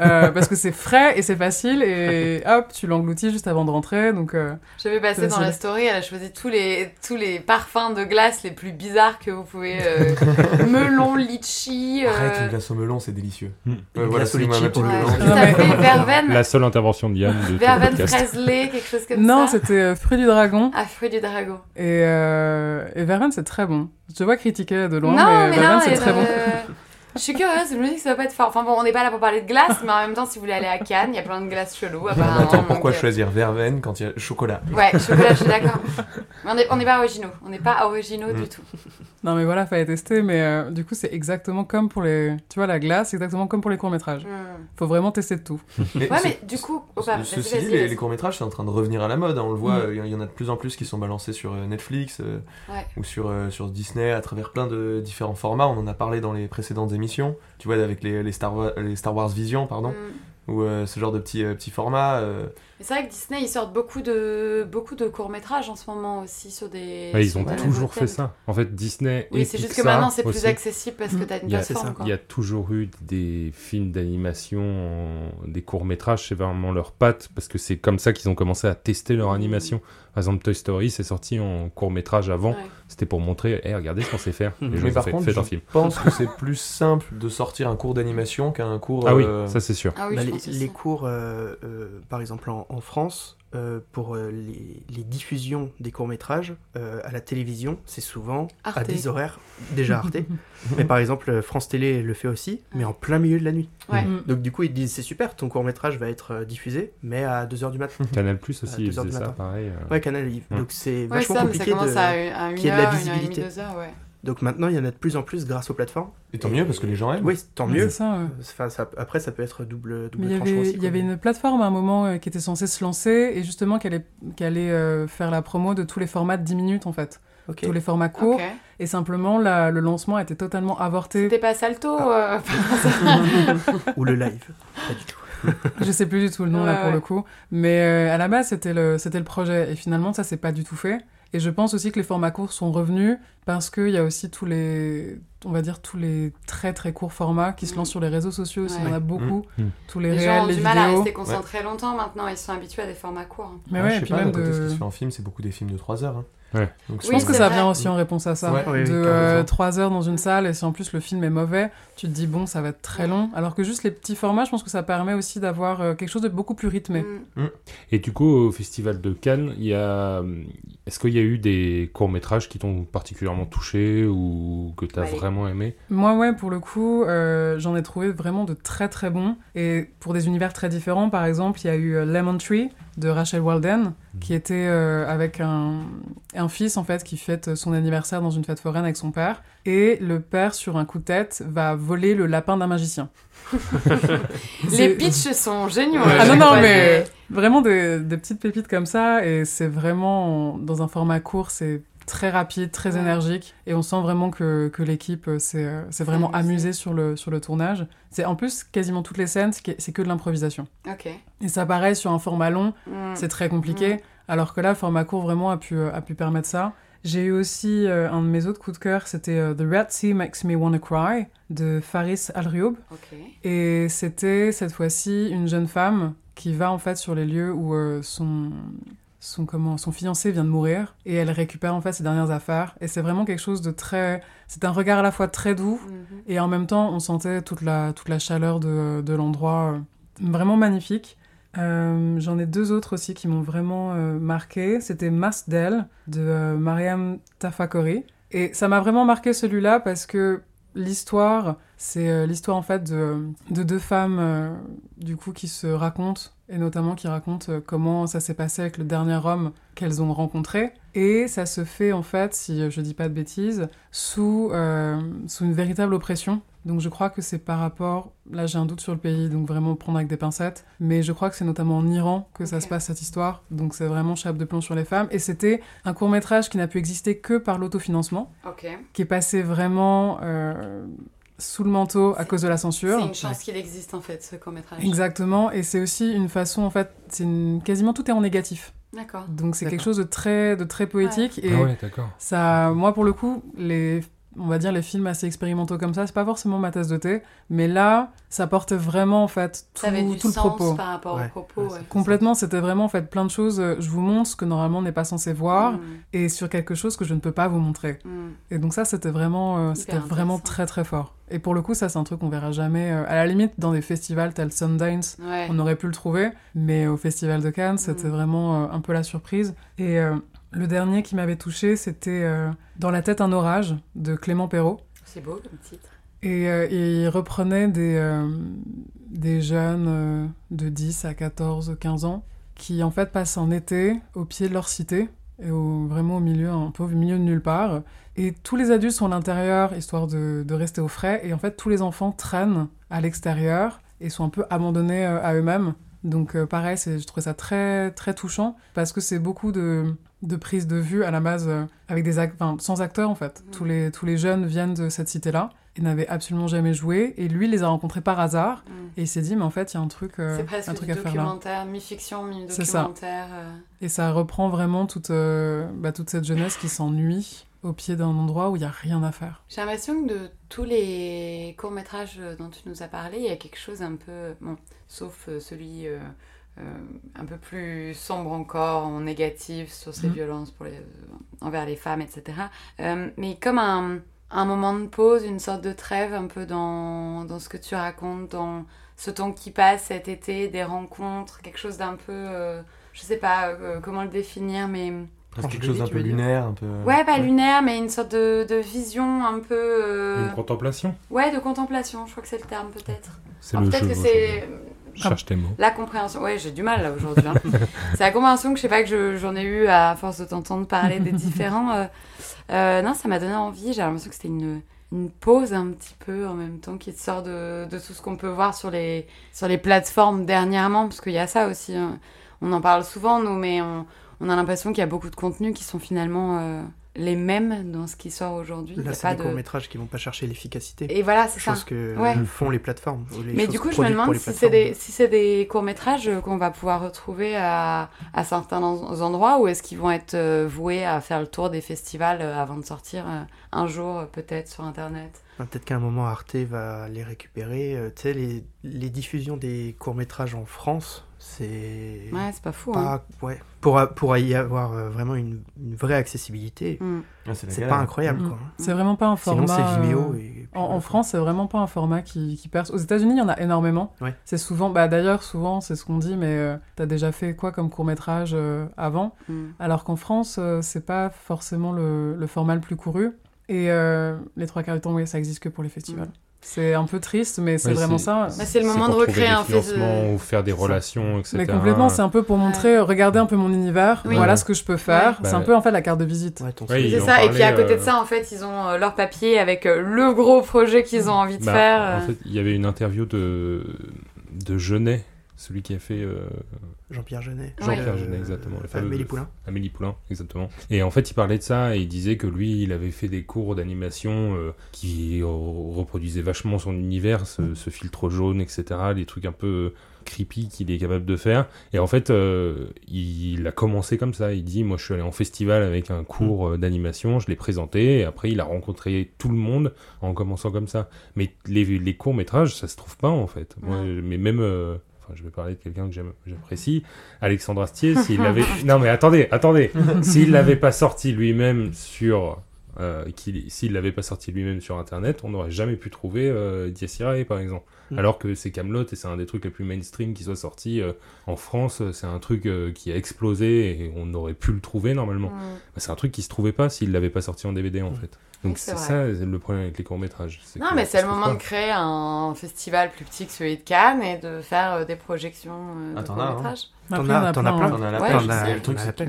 Euh, parce que c'est frais et c'est facile. Et hop, tu l'engloutis juste avant de rentrer. Donc euh, J'avais passé dans la story, elle a choisi tous les, tous les parfums de glace les plus bizarres que vous pouvez. euh, <laughs> melon, litchi. euh, Arrête, une glace au melon, c'est délicieux. Hmm. Ouais, voilà, ma litchi petite pour le ouais, melon. Non, fait, <laughs> verveine, La seule intervention de Yann de verveine quelque chose comme non, ça. c'était euh, fruit du dragon. Ah, fruit du dragon. Et, euh, et verveine, c'est très bon. Je te vois critiquer de loin, non, mais, mais non, c'est très bon. <laughs> Je suis curieuse, je me dis que ça va pas être fort. Enfin bon, on n'est pas là pour parler de glace, mais en même temps, si vous voulez aller à Cannes, il y a plein de glaces cheloues. apparemment, Attends, pourquoi donc, euh, choisir verveine quand il y a chocolat? Ouais, chocolat, je suis d'accord. Mais on n'est pas originaux. On n'est pas originaux Mm. du tout. Non, mais voilà, fallait tester. Mais euh, du coup, c'est exactement comme pour les. Tu vois, la glace, c'est exactement comme pour les courts-métrages. Mm. Faut vraiment tester de tout. <laughs> Mais Ouais, ce- mais du coup, oh, vas-y, Ceci vas-y, dit, les, vas-y. les courts-métrages, c'est en train de revenir à la mode. hein, on le voit, Mm. il y, en a de plus en plus qui sont balancés sur euh, Netflix euh, Ouais. ou sur, euh, sur Disney à travers plein de différents formats. On en a parlé dans les précédentes émissions. Tu vois, avec les, les, Star, les Star Wars Vision, pardon, Mm. ou euh, ce genre de petits, euh, petits formats. Mais c'est vrai que Disney, ils sortent beaucoup de, beaucoup de courts-métrages en ce moment aussi sur des. Ouais, ils sur ont des toujours fait ça. En fait, Disney Oui, c'est juste que maintenant c'est plus accessible parce que t'as une Il y a- plateforme. Il y a toujours eu des films d'animation, en- des courts-métrages, c'est vraiment leur patte, parce que c'est comme ça qu'ils ont commencé à tester leur animation. Par exemple, Toy Story, c'est sorti en court-métrage avant, Ouais. c'était pour montrer, hey, regardez ce qu'on sait faire. Les gens Mais par fait, contre, je un film. pense que c'est plus simple de sortir un cours d'animation qu'un cours. Ah oui, euh, ça c'est sûr. Ah oui, Bah, les, les cours, euh, euh, par exemple en, en France, euh, pour euh, les, les diffusions des courts-métrages euh, à la télévision, c'est souvent à des horaires déjà <laughs> Arte. mais par exemple, France Télé le fait aussi, mais en plein milieu de la nuit. Ouais. Mm. Donc du coup, ils disent c'est super, ton court-métrage va être diffusé, mais à 2h du matin. <laughs> Canal Plus aussi, ils deux heures faisaient du ça, matin. pareil. euh. Ouais, Canal. Donc c'est Ouais, vachement ça, mais ça compliqué commence de... à, à une qu'il y ait de la heure, une heure et demie, visibilité. deux heures, ouais. Donc maintenant, il y en a de plus en plus grâce aux plateformes. Et tant mieux parce que les gens aiment. Oui, tant Ouais, mieux. Ça, ouais. Enfin, ça- après, ça peut être double, double Mais il y tranchant avait, aussi, il y avait une plateforme à un moment euh, qui était censée se lancer et justement qui allait, qui allait euh, faire la promo de tous les formats de 10 minutes en fait. Tous les formats courts. Et simplement, la- le lancement a été totalement avorté. C'était pas Salto Ah. euh, <laughs> <laughs> Ou le live. Pas du tout. <laughs> Je sais plus du tout le nom là pour ouais. le coup. Mais euh, à la base, c'était le, c'était le projet. Et finalement, ça s'est pas du tout fait. Et je pense aussi que les formats courts sont revenus parce qu'il y a aussi tous les, on va dire, tous les très très courts formats qui se Mm. lancent sur les réseaux sociaux aussi. Il y en a Ouais. beaucoup. Mm. Mm. Tous les, Les gens réels, ont les du mal à rester concentrés longtemps maintenant, ils sont habitués à des formats courts. hein. Mais Ouais, ouais, je et sais puis pas, même côté, ce qui de... se fait en film, c'est beaucoup des films de 3 heures. hein. Ouais. Donc, Je Oui, pense que ça vrai. vient aussi en réponse à ça. Ouais, oui, de euh, raison. 3 heures dans une salle, et si en plus le film est mauvais, tu te dis bon, ça va être très long. Alors que juste les petits formats, je pense que ça permet aussi d'avoir euh, quelque chose de beaucoup plus rythmé. Mm. Et du coup, au Festival de Cannes, il y a... est-ce qu'il y a eu des courts-métrages qui t'ont particulièrement touché ou que tu as Bah, les- vraiment aimé Moi, ouais, pour le coup, euh, j'en ai trouvé vraiment de très très bons. Et pour des univers très différents, par exemple, il y a eu euh, Lemon Tree de Rachel Walden, qui était euh, avec un, un fils en fait qui fête son anniversaire dans une fête foraine avec son père. Et le père, sur un coup de tête, va voler le lapin d'un magicien. <laughs> Les pitchs sont géniaux. Ouais. Ah non, non, mais vraiment des, des petites pépites comme ça. Et c'est vraiment, dans un format court, c'est très rapide, très Ouais. énergique. Et on sent vraiment que, que l'équipe s'est euh, vraiment amusée. amusée sur le, sur le tournage. C'est En plus, quasiment toutes les scènes, c'est que- de l'improvisation. Et ça, pareil, sur un format long, Mm. c'est très compliqué. Alors que là, format court, vraiment, a pu, euh, a pu permettre ça. J'ai eu aussi euh, un de mes autres coups de cœur, c'était euh, The Red Sea Makes Me Wanna Cry de Faris Al-Rioub. Ok. Et c'était cette fois-ci une jeune femme qui va en fait sur les lieux où euh, son, son, comment, son fiancé vient de mourir et elle récupère en fait ses dernières affaires. Et c'est vraiment quelque chose de très. C'est un regard à la fois très doux Mhm. et en même temps on sentait toute la, toute la chaleur de, de l'endroit. euh, Vraiment magnifique. Euh, J'en ai deux autres aussi qui m'ont vraiment euh, marqué. C'était Masdel de euh, Mariam Tafakori. Et ça m'a vraiment marqué celui-là parce que l'histoire, c'est l'histoire en fait de, de deux femmes du coup qui se racontent et notamment qui racontent euh, comment ça s'est passé avec le dernier homme qu'elles ont rencontré. Et ça se fait en fait, si je dis pas de bêtises, sous, euh, sous une véritable oppression. Donc je crois que c'est par rapport, là j'ai un doute sur le pays, donc vraiment prendre avec des pincettes, mais je crois que c'est notamment en Iran que ça se passe cette histoire, donc c'est vraiment chape de plomb sur les femmes. Et c'était un court métrage qui n'a pu exister que par l'autofinancement, Ok. qui est passé vraiment euh, sous le manteau à cause de la censure. C'est une chance qu'il existe en fait ce court métrage. Exactement, et c'est aussi une façon, en fait, c'est une... quasiment tout est en négatif. D'accord. Donc c'est quelque chose de très, de très poétique. Et Ah ouais, d'accord. ça, moi pour le coup, les, on va dire les films assez expérimentaux comme ça, c'est pas forcément ma tasse de thé, mais là, ça porte vraiment en fait tout, Ça avait du tout le sens propos. par rapport Ouais, au propos. ouais, ouais. c'est- Complètement, c'était vraiment en fait plein de choses. euh, Je vous montre ce que normalement on n'est pas censé voir, Mm. et sur quelque chose que je ne peux pas vous montrer. Mm. Et donc ça, c'était vraiment, euh, c'était vraiment très très fort. Et pour le coup, ça c'est un truc qu'on verra jamais. euh, à la limite, dans des festivals tels Sundance, Ouais. on aurait pu le trouver, mais au Festival de Cannes, c'était Mm. vraiment euh, un peu la surprise. Et euh, le dernier qui m'avait touché, c'était euh, Dans la tête un orage de Clément Perrault. C'est beau comme titre. Et euh, il reprenait des, euh, des jeunes de 10 à 14, 15 ans qui en fait passent un été au pied de leur cité, et au, vraiment au milieu, un peu au milieu de nulle part. Et tous les adultes sont à l'intérieur, histoire de, de rester au frais, et en fait tous les enfants traînent à l'extérieur et sont un peu abandonnés à eux-mêmes. Donc pareil, je trouve ça très très touchant parce que c'est beaucoup de, de prises de vue à la base euh, avec des ac- enfin, sans acteurs en fait. Mhm. Tous les tous les jeunes viennent de cette cité-là et n'avaient absolument jamais joué et lui il les a rencontrés par hasard Mm. et il s'est dit mais en fait il y a un truc euh, C'est presque un truc à faire là. documentaire, mi-fiction, C'est ça. mi-documentaire. euh. Et ça reprend vraiment toute euh, bah, toute cette jeunesse qui s'ennuie au pied d'un endroit où il y a rien à faire. J'ai l'impression que de tous les courts-métrages dont tu nous as parlé, il y a quelque chose un peu. Bon, sauf euh, celui euh, euh, un peu plus sombre encore, en négatif, sur ces Mhm. violences pour les, envers les femmes, etc. Euh, mais comme un, un moment de pause, une sorte de trêve un peu dans, dans ce que tu racontes, dans ce temps qui passe cet été, des rencontres, quelque chose d'un peu. euh, je sais pas euh, comment le définir, mais. Presque quelque chose d'un peu lunaire, un peu. Ouais, pas lunaire, mais une sorte de, de vision un peu. euh, Une contemplation Ouais, de contemplation, je crois que c'est le terme peut-être. C'est Peut-être que c'est cherche tes mots. la compréhension. Ouais, j'ai du mal là aujourd'hui. hein. <laughs> c'est la compréhension que je sais pas que je- j'en ai eu à force de t'entendre parler des différents. euh, euh, non, ça m'a donné envie. J'ai l'impression que c'était une, une pause un petit peu en même temps qui te sort de, de tout ce qu'on peut voir sur les, sur les plateformes dernièrement, parce qu'il y a ça aussi. hein. On en parle souvent, nous, mais on, on a l'impression qu'il y a beaucoup de contenus qui sont finalement euh, les mêmes dans ce qui sort aujourd'hui. Là, c'est pas des de... courts-métrages qui vont pas chercher l'efficacité. Et voilà, c'est ça. Chose que Ouais. font les plateformes. les Mais du coup, je me demande si c'est des, si c'est des courts-métrages qu'on va pouvoir retrouver à, à certains en- endroits ou est-ce qu'ils vont être euh, voués à faire le tour des festivals euh, avant de sortir euh, un jour, peut-être, sur Internet? Peut-être qu'à un moment, Arte va les récupérer. Tu sais, les, les diffusions des courts-métrages en France, c'est. Ouais, c'est pas fou. Hein. ouais. Pour, pour y avoir euh, vraiment une, une vraie accessibilité, Mm. Ah, c'est pas incroyable, Mm. quoi. C'est vraiment pas un Sinon, format. c'est Vimeo. euh, Et puis En. France, c'est vraiment pas un format qui, qui perce. Aux États-Unis, il y en a énormément. Ouais. C'est souvent, bah d'ailleurs, souvent, c'est ce qu'on dit, mais euh, t'as déjà fait quoi comme court métrage euh, avant? Mm. Alors qu'en France, euh, c'est pas forcément le, le format le plus couru. Et euh, les trois quarts du temps, oui, ça existe que pour les festivals. C'est un peu triste, mais c'est vraiment ça. Bah, c'est le moment pour de recréer un de- financements ou faire des relations, etc. Mais complètement, c'est un peu pour montrer, regardez un peu mon univers, Oui. voilà Ouais. ce que je peux faire. Ouais. c'est un Bah, peu en fait la carte de visite. C'est ça, et puis à côté de euh, ça, en fait, ils ont euh, leur papier avec euh, le gros projet qu'ils ont envie de Bah, faire. En fait, il y avait une interview de, de Genet, celui qui a fait euh, Jean-Pierre Jeunet. Jean-Pierre Euh, Jeunet, exactement. le fameux- Amélie Poulain. Amélie Poulain, exactement. Et en fait, il parlait de ça et il disait que lui, il avait fait des cours d'animation euh, qui euh, reproduisaient vachement son univers, ce, ce filtre jaune, etc., les trucs un peu creepy qu'il est capable de faire. Et en fait, euh, il a commencé comme ça. Il dit, moi, je suis allé en festival avec un cours euh, d'animation, je l'ai présenté, et après, il a rencontré tout le monde en commençant comme ça. Mais les, les courts-métrages, ça se trouve pas, en fait. Moi, mais même... Enfin, je vais parler de quelqu'un que j'apprécie, Alexandre Astier, s'il <laughs> l'avait... non mais attendez, attendez S'il l'avait pas sorti lui-même sur... euh, S'il l'avait pas sorti lui-même sur Internet, on n'aurait jamais pu trouver euh, Dies Irae, par exemple. Mm. Alors que c'est Camelot et c'est un des trucs les plus mainstream qui soit sorti euh, en France. C'est un truc euh, qui a explosé et on aurait pu le trouver normalement. Mm. Bah, c'est un truc qui se trouvait pas s'il l'avait pas sorti en DVD en Mm. fait. Donc c'est ça le problème avec les courts-métrages. Non, que mais c'est le moment de créer un festival plus petit que celui de Cannes et de faire euh, des projections euh, Ah, de t'en as, hein. courts-métrages. T'en as- a t'en as plein, plein. T'en as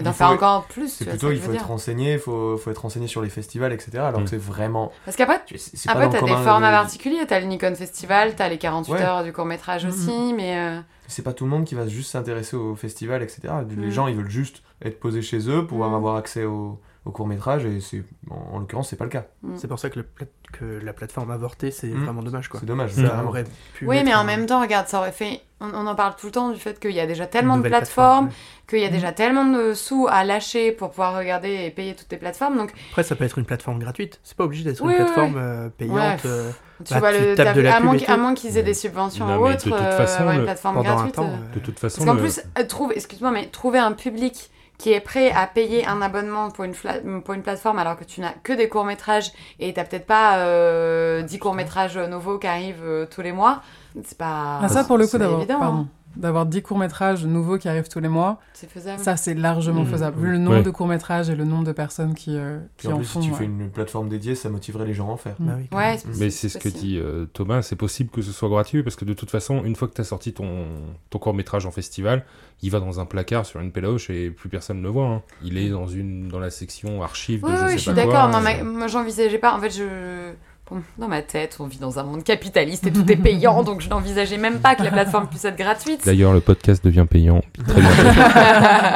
d'en il faire encore plus, C'est plutôt, il faut être renseigné, il faut, faut être renseigné sur les festivals, etc. Alors Mm. que c'est vraiment. Parce qu'après, après t'as des formats particuliers. T'as le Nikon Festival, t'as les 48 Ouais. heures du court-métrage Mhm. aussi, mais... euh, C'est pas tout le monde qui va juste s'intéresser au festival, etc. Les Mm. gens, ils veulent juste être posés chez eux, pouvoir Mm. avoir accès au, au court métrage, et c'est en, en l'occurrence, c'est pas le cas. C'est pour ça que, le plat- que la plateforme avortée, c'est Mm. vraiment dommage, quoi. C'est dommage. Ça vraiment. aurait pu Oui, mais en un- même temps, regarde, ça aurait fait... On, on en parle tout le temps du fait qu'il y a déjà une tellement de plateformes, plateforme, qu'il y a déjà tellement de sous à lâcher pour pouvoir regarder et payer toutes les plateformes. Donc, ouais. Après, ça peut être une plateforme gratuite. C'est pas obligé d'être Oui, une oui, plateforme oui. euh, payante. Ouais. euh, tu Bah, vois, tu le, tapes de la à, moins, pub et qu'- à moins qu'ils aient des subventions Non, ou mais de toute euh, façon, avoir une le- plateforme gratuite. temps. euh. euh, De toute façon, Parce qu'en le- plus, euh, trouver, excuse-moi, mais trouver un public qui est prêt à payer un abonnement pour une, pour une plateforme alors que tu n'as que des courts-métrages et t'as peut-être pas euh, 10 courts-métrages nouveaux qui arrivent euh, tous les mois, c'est pas. Ah, ça, pour le coup, évident, pardon, hein. D'avoir 10 courts-métrages nouveaux qui arrivent tous les mois, C'est faisable. ça, c'est largement Mm. faisable. Vu le nombre Ouais. de courts-métrages et le nombre de personnes qui, euh, qui Puis en en plus, font. si tu ouais. fais une plateforme dédiée, ça motiverait les gens à en faire. bah oui, quand Ouais, même. c'est possible, Mais c'est ce que dit euh, Thomas, c'est possible que ce soit gratuit parce que de toute façon, une fois que tu as sorti ton, ton court métrage en festival, il va dans un placard sur une péloche et plus personne ne le voit. hein. Il est dans, une, dans la section archives Oui, de je oui, sais je suis pas quoi, d'accord. Euh, mais moi, j'envisageais pas. En fait, je. Bon, dans ma tête, on vit dans un monde capitaliste et tout est payant, donc je n'envisageais même pas que la plateforme puisse être gratuite. D'ailleurs, le podcast devient payant. Très bien.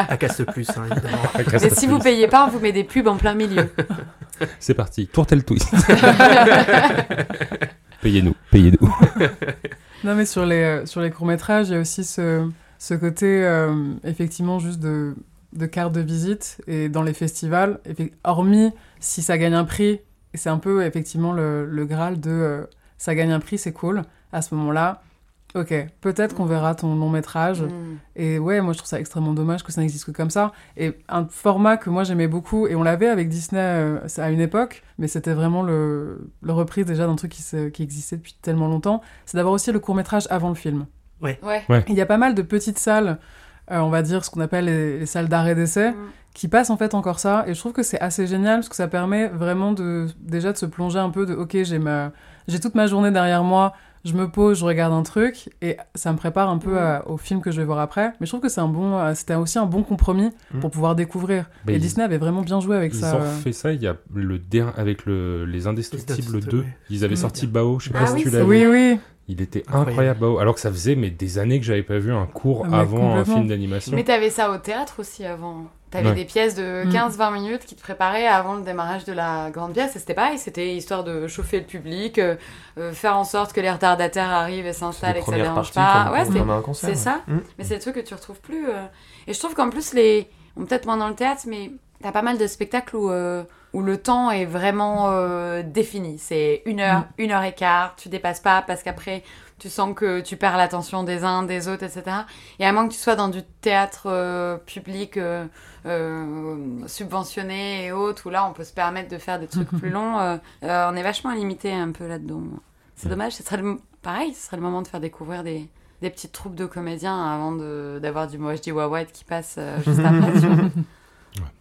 À casse plus, hein, évidemment. Mais si vous payez pas, on vous met des pubs en plein milieu. <laughs> C'est parti. Tourtel twist. <laughs> Payez-nous. Payez-nous. <laughs> Non, mais sur les, euh, sur les courts-métrages, il y a aussi ce, ce côté, euh, effectivement, juste de, de carte de visite. Et dans les festivals, hormis si ça gagne un prix, et c'est un peu, effectivement, le, le Graal de euh, ça gagne un prix, c'est cool. À ce moment-là, ok, peut-être qu'on verra ton long-métrage. Mm. Et ouais, moi je trouve ça extrêmement dommage que ça n'existe que comme ça. Et un format que moi j'aimais beaucoup, et on l'avait avec Disney euh, à une époque, mais c'était vraiment le, le reprise déjà d'un truc qui, qui existait depuis tellement longtemps, c'est d'avoir aussi le court métrage avant le film. Ouais. Il y a pas mal de petites salles on va dire ce qu'on appelle les, salles d'arrêt d'essai, mm. qui passent en fait encore ça. Et je trouve que c'est assez génial parce que ça permet vraiment de déjà de se plonger un peu de ok, j'ai ma j'ai toute ma journée derrière moi, je me pose, je regarde un truc et ça me prépare un peu mm. au film que je vais voir après. Mais je trouve que c'est un bon, euh, c'était aussi un bon compromis mm. pour pouvoir découvrir. et Disney avait vraiment bien joué avec ça. Ils ont fait ça. Il y a le avec le, les Indestructibles 2. Ils avaient sorti Bao. Je sais pas si tu l'as vu. Oui, oui. Il était incroyable, Bao. Alors que ça faisait mais des années que j'avais pas vu un cours ah, avant un film d'animation. Mais t'avais ça au théâtre aussi avant. T'avais des pièces de 15-20 mm. minutes qui te préparaient avant le démarrage de la grande pièce. Et c'était pareil, c'était histoire de chauffer le public, euh, euh, faire en sorte que les retardataires arrivent et s'installent et que ça dérange pas. ouais, c'est ça. Mm. Mais c'est des trucs que tu retrouves plus. Euh. Et je trouve qu'en plus, les. peut-être moins dans le théâtre, mais t'as pas mal de spectacles où, où le temps est vraiment défini. C'est une heure, mm. une heure et quart, tu dépasses pas parce qu'après tu sens que tu perds l'attention des uns, des autres, etc. Et à moins que tu sois dans du théâtre euh, public euh, euh, subventionné et autres, où là on peut se permettre de faire des trucs <laughs> plus longs, on est vachement limité un peu là-dedans. C'est dommage, ce serait le, pareil, ce serait le moment de faire découvrir des, des petites troupes de comédiens avant d'avoir du je dis qui passe juste après. <laughs>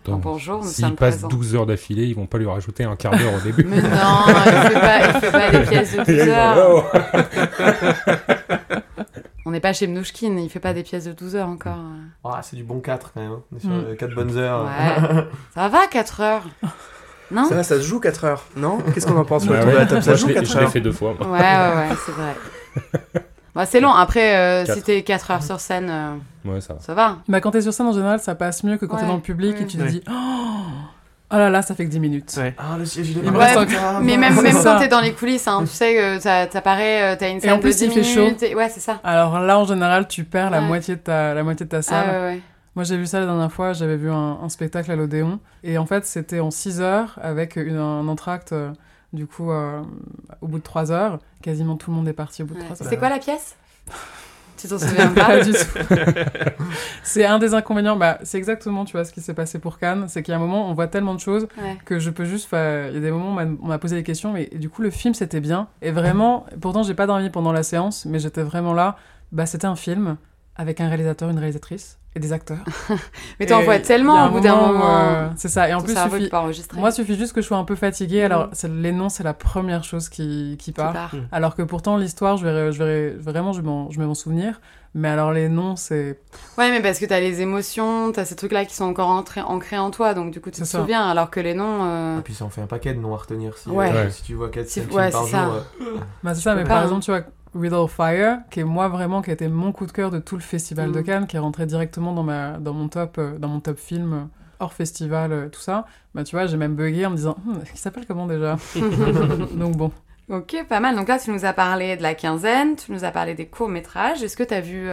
bonjour, nous S'ils passent 12 heures d'affilée, ils vont pas lui rajouter un quart d'heure au début. Mais non, il fait pas, fait pas des pièces de 12 heures. <laughs> <laughs> On n'est pas chez Mnouchkin, il fait pas des pièces de 12 heures encore. Ah, c'est du bon 4 quand même. Hein. On est sur 4 mm. bonnes heures. Ouais. <laughs> ça va 4 heures? Non? Ça, ça se joue 4 heures, non? Qu'est-ce qu'on en pense ouais, ouais, Ça joue 4 heures. Je l'ai fait deux fois. Moi. Ouais, ouais, ouais, c'est vrai. Bah, c'est long. Après, euh, si t'es 4 heures sur scène, euh, ouais, ça va. Ça va. Bah, quand t'es sur scène, en général, ça passe mieux que quand t'es dans le public et tu te dis Oh Oh là là, ça fait que 10 minutes. Ah, le siège, il est ouais, Mais même, même quand t'es dans les coulisses, hein, tu sais que ça t'apparaît, t'as une scène et en plus, de 10 il fait minutes. chaud. Ouais, c'est ça. Alors là, en général, tu perds la, moitié de ta, la moitié de ta salle. Ah, ouais, Moi, j'ai vu ça la dernière fois, j'avais vu un, un, spectacle à l'Odéon. Et en fait, c'était en 6 heures avec une, un entracte. Euh, du coup, euh, au bout de 3 heures, quasiment tout le monde est parti au bout de 3 heures. C'est quoi la pièce? <laughs> Tu t'en souviens pas, du <laughs> tout. c'est un des inconvénients. Bah, c'est exactement, tu vois, ce qui s'est passé pour Cannes. C'est qu'il y a un moment, on voit tellement de choses que je peux juste. Il y a des moments où on m'a posé des questions, mais du coup, le film, c'était bien. Et vraiment, pourtant, j'ai pas dormi pendant la séance, mais j'étais vraiment là. Bah, c'était un film avec un réalisateur, une réalisatrice et des acteurs. <laughs> mais t'en vois tellement au bout d'un moment. Euh, c'est ça. Et en plus, suffit... moi, il suffit juste que je sois un peu fatiguée. Alors, mm. les noms, c'est la première chose qui, qui part. Mm. Alors que pourtant, l'histoire, je vais, je vais vraiment, je, je vais m'en souvenir. Mais alors, les noms, c'est. Ouais, mais parce que t'as les émotions, t'as ces trucs-là qui sont encore ancrés en toi. Donc, du coup, tu te souviens. Alors que les noms. Euh... Et puis, ça en fait un paquet de noms à retenir. Si, euh, si tu vois 4 si... ouais, par jour. Euh, bah, c'est ça, mais par exemple, tu vois Riddle Fire, qui est moi vraiment, qui a été mon coup de cœur de tout le festival de mm. Cannes, qui est rentré directement dans, ma, dans, mon, top, euh, dans mon top film euh, hors festival, euh, tout ça. Bah tu vois, j'ai même bugué en me disant, hm, il s'appelle comment déjà <laughs> Donc bon. Ok, pas mal. Donc là, tu nous as parlé de la quinzaine, tu nous as parlé des courts-métrages. Est-ce que tu as vu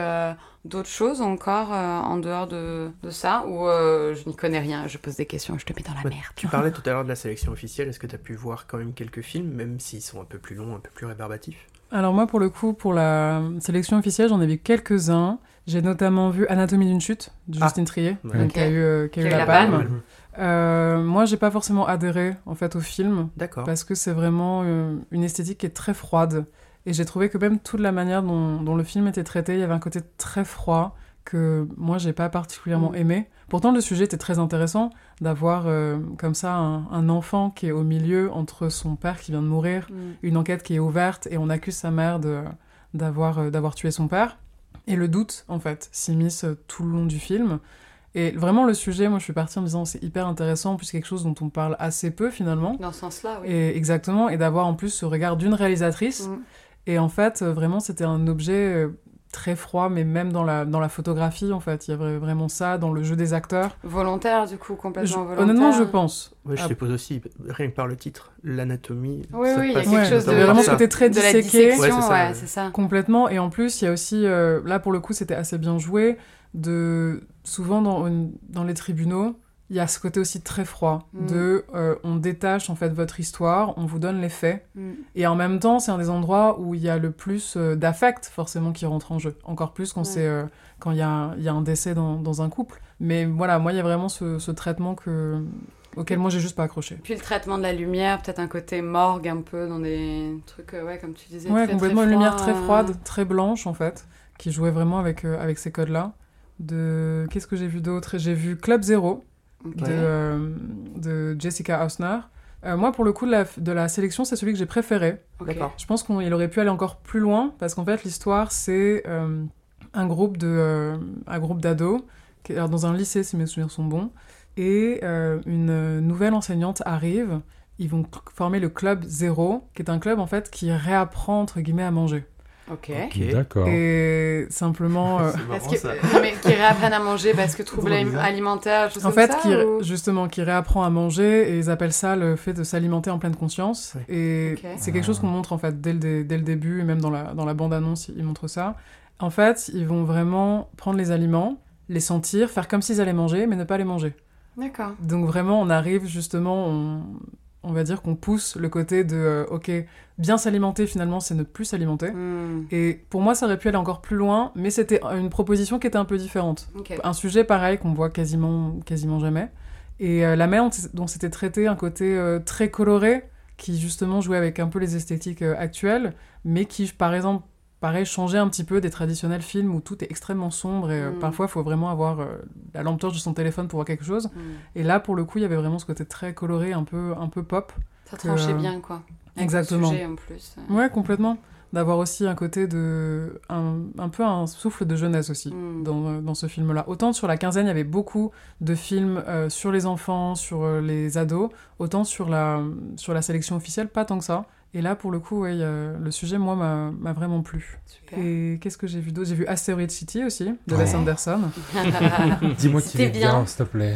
d'autres choses encore en dehors de, de ça? Ou je n'y connais rien, je pose des questions, je te mets dans la bah, merde. Tu parlais tout à l'heure de la sélection officielle. Est-ce que tu as pu voir quand même quelques films, même s'ils sont un peu plus longs, un peu plus rébarbatifs? Alors moi, pour le coup, pour la sélection officielle, j'en ai vu quelques-uns. J'ai notamment vu Anatomie d'une chute de ah. Justine Trier, qui a eu, euh, la, palme. Euh, moi, j'ai pas forcément adhéré en fait au film, parce que c'est vraiment euh, une esthétique qui est très froide. Et j'ai trouvé que même toute la manière dont, dont, le film était traité, il y avait un côté très froid que moi j'ai pas particulièrement mm. aimé. Pourtant le sujet était très intéressant d'avoir euh, comme ça un, enfant qui est au milieu entre son père qui vient de mourir, mm. une enquête qui est ouverte et on accuse sa mère d'avoir euh, d'avoir tué son père et le doute en fait s'immisce tout le long du film. Et vraiment, le sujet, moi, je suis partie en me disant c'est hyper intéressant, plus quelque chose dont on parle assez peu finalement. Dans ce sens-là, oui. Et exactement, et d'avoir en plus ce regard d'une réalisatrice. Mm. Et en fait, vraiment, c'était un objet euh, très froid, mais même dans la, dans la photographie, en fait. Il y avait vraiment ça, dans le jeu des acteurs. Volontaire, du coup, complètement volontaire. Honnêtement, je pense. Ouais, je ah. te pose aussi, rien que par le titre, l'anatomie. Oui, oui, il y a quelque chose de... vraiment ce côté très disséqué. Ouais, c'est ça, Complètement. Et en plus, il y a aussi, euh, là, pour le coup, c'était assez bien joué, de... Souvent, dans, dans les tribunaux, il y a ce côté aussi très froid mm. de euh, on détache en fait votre histoire, on vous donne les faits mm. et en même temps c'est un des endroits où il y a le plus euh, d'affect forcément qui rentre en jeu, encore plus quand c'est euh, quand il y a, y a, un décès dans, dans, un couple. Mais voilà, moi il y a vraiment ce, ce traitement que auquel moi j'ai juste pas accroché. Puis le traitement de la lumière, peut-être un côté morgue un peu dans des trucs ouais comme tu disais. Ouais complètement une lumière très froide, très blanche en fait, qui jouait vraiment avec avec ces codes là. de qu'est-ce que j'ai vu d'autre? J'ai vu Club Zero De, euh, de Jessica Hausner. Euh, moi, pour le coup de la, de la sélection, c'est celui que j'ai préféré. Je pense qu'il aurait pu aller encore plus loin parce qu'en fait, l'histoire, c'est euh, un groupe de euh, un groupe d'ados qui est alors, dans un lycée, si mes souvenirs sont bons, et euh, une nouvelle enseignante arrive. Ils vont former le club Zéro, qui est un club en fait qui réapprend entre guillemets à manger. Ok. Ok. D'accord. Et simplement, euh, C'est Est-ce marrant que, ça. <laughs> non, mais qui réapprennent à manger parce que trouble trop bizarre. alimentaire, choses En fait, ça qui, ou- justement, qui réapprend à manger et ils appellent ça le fait de s'alimenter en pleine conscience. Ouais. Et c'est quelque chose qu'on montre en fait dès le, dé- dès le début et même dans la, dans la bande-annonce, ils montrent ça. En fait, ils vont vraiment prendre les aliments, les sentir, faire comme s'ils allaient manger, mais ne pas les manger. D'accord. Donc vraiment, on arrive justement, on, on va dire qu'on pousse le côté de, euh, ok, bien s'alimenter finalement, c'est ne plus s'alimenter. Hmm, Et pour moi, ça aurait pu aller encore plus loin, mais c'était une proposition qui était un peu différente un sujet pareil qu'on voit quasiment, quasiment jamais. Et euh, la manière dont- c'était traité, un côté euh, très coloré, qui justement jouait avec un peu les esthétiques actuelles, mais qui, par exemple, pareil, changeait un petit peu des traditionnels films où tout est extrêmement sombre et euh, Mm. parfois il faut vraiment avoir euh, la lampe torche de son téléphone pour voir quelque chose. Hmm. Et là, pour le coup, il y avait vraiment ce côté très coloré, un peu, un peu pop. Ça tranchait euh, bien, quoi. Exactement. sujet, en plus. Ouais, complètement. D'avoir aussi un côté de. un, un peu un souffle de jeunesse aussi Mm. dans, dans ce film-là. Autant sur la quinzaine, il y avait beaucoup de films euh, sur les enfants, sur les ados, autant sur la, sur la sélection officielle, pas tant que ça. Et là, pour le coup, ouais, a- le sujet, moi, m'a vraiment plu. Super. Et qu'est-ce que j'ai vu d'autre? J'ai vu Asteroid City aussi, de Ouais. Wes Anderson. <laughs> Dis-moi qu'il est bien. bien, s'il te plaît.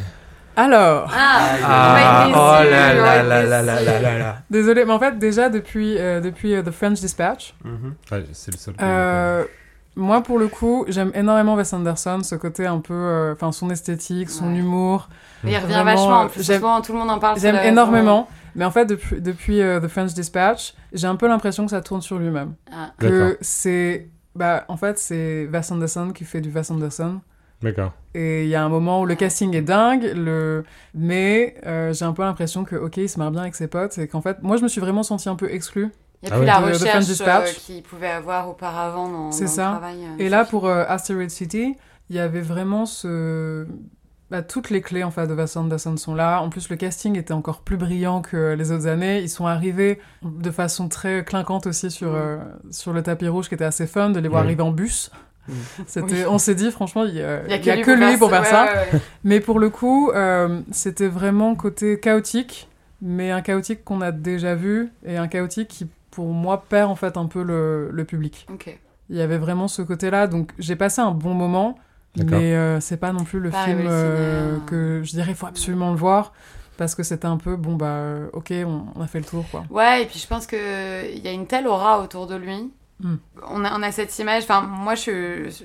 Alors, Ah, Ah, ouais, oh déçu, là là là là là là là là. <laughs> désolé, mais en fait, déjà, depuis, euh, depuis euh, The French Dispatch, Mhm. Ouais, c'est le seul. que j'ai Euh, moi, pour le coup, j'aime énormément Wes Anderson, ce côté un peu, euh, enfin, son esthétique, son Ouais. humour. Il revient vachement, en plus, j'aime- souvent, tout le monde en parle. J'aime énormément, mais en fait, depuis, depuis euh, The French Dispatch, j'ai un peu l'impression que ça tourne sur lui-même. Ah, Que c'est, bah, en fait, c'est Wes Anderson qui fait du Wes Anderson. D'accord. Et il y a un moment où le casting est dingue, le... mais euh, j'ai un peu l'impression que, ok, il se marre bien avec ses potes, et qu'en fait, moi, je me suis vraiment sentie un peu exclue. Il n'y a Ah plus ouais. la De- recherche Dispatch. euh, qu'il pouvait avoir auparavant dans, C'est dans ça. le travail. euh, Et de là, pour euh, Asteroid City, il y avait vraiment ce... bah, toutes les clés en fait de Wes Anderson sont là. En plus, le casting était encore plus brillant que les autres années. Ils sont arrivés de façon très clinquante aussi sur, Mm. euh, sur le tapis rouge, qui était assez fun de les voir Mm. arriver en bus. Mm. C'était, Oui. on s'est dit franchement, il y a, y a il y a que lui pour faire ouais, ça. ouais, ouais. Mais pour le coup, euh, c'était vraiment côté chaotique, mais un chaotique qu'on a déjà vu et un chaotique qui, pour moi, perd en fait un peu le, le public. Il y avait vraiment ce côté-là, donc j'ai passé un bon moment. Mais euh, c'est pas non plus le Pas film euh, révolutionnaire. que je dirais il faut absolument le voir parce que c'était un peu bon bah euh, ok on, on a fait le tour quoi. Ouais, et puis je pense qu'il y a une telle aura autour de lui. Mm. On, a, on a cette image, enfin, moi je suis.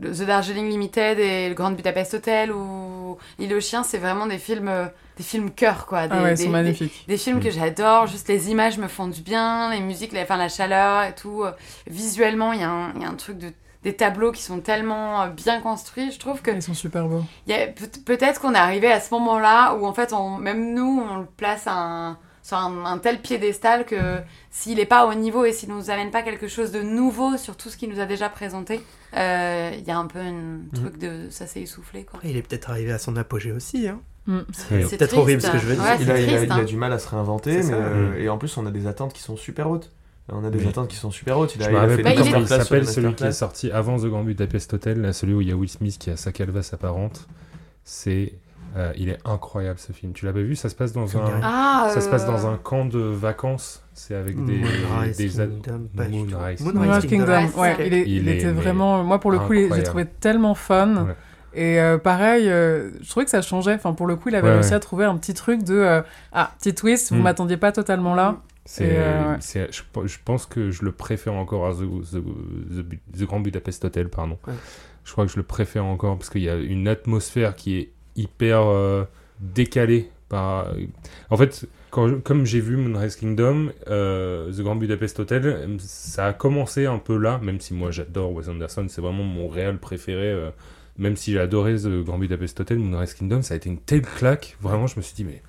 The Darjeeling Limited et le Grand Budapest Hotel ou L'île aux chiens, c'est vraiment des films, euh, des films cœur, quoi. Des, ah ouais ils des- sont magnifiques. Des films que j'adore, juste les images me font du bien, les musiques, la, enfin, la chaleur et tout. euh, Visuellement, il y, a un- il y a un truc de. Des tableaux qui sont tellement euh, bien construits, je trouve que Ils sont super beaux. il y a- peut- peut-être qu'on est arrivé à ce moment-là où en fait, on, même nous, on le place à un- sur un, un tel piédestal que s'il n'est pas au niveau et s'il nous amène pas quelque chose de nouveau sur tout ce qu'il nous a déjà présenté, euh, il y a un peu un truc de ça s'est essoufflé quoi. Il est peut-être arrivé à son apogée aussi. Hein. Mm. C'est peut-être triste. horrible ce que je veux dire. Ouais, il, c'est a, il a- triste, il a hein. du mal à se réinventer, mais, euh, Mm. et en plus on a des attentes qui sont super hautes. On a des Oui. attentes qui sont super hautes. Il a, Je il a fait Bah, il s'appelle celui qui est sorti avant The Grand Budapest Hotel, là, celui où il y a Will Smith qui a sa calvasse apparente. C'est, euh, il est incroyable ce film. Tu l'as pas vu? Ça se passe dans un. Ah, ça se passe euh, dans un camp de vacances. C'est avec des, Moonrise des Kingdom. Moonrise. Moonrise Kingdom, Ouais, c'est ouais, il, est- Il il est, était mais, vraiment. Moi, pour le coup, j'ai trouvé tellement fun. Ouais. Et euh, pareil, euh, je trouvais que ça changeait. Enfin, pour le coup, il avait Ouais, réussi ouais. à trouver un petit truc de euh, ah petit twist. Vous Mm. m'attendiez pas totalement là. C'est, ouais. je, je pense que je le préfère encore à The, The- The Bu- The Grand Budapest Hotel, pardon. Je crois que je le préfère encore parce qu'il y a une atmosphère qui est hyper décalée. Par... En fait, quand je- comme j'ai vu Moonrise Kingdom, euh, The Grand Budapest Hotel, ça a commencé un peu là, même si moi j'adore Wes Anderson, c'est vraiment mon réel préféré. euh, même si j'ai adoré The Grand Budapest Hotel, Moonrise Kingdom, ça a été une telle claque. Vraiment, je me suis dit, mais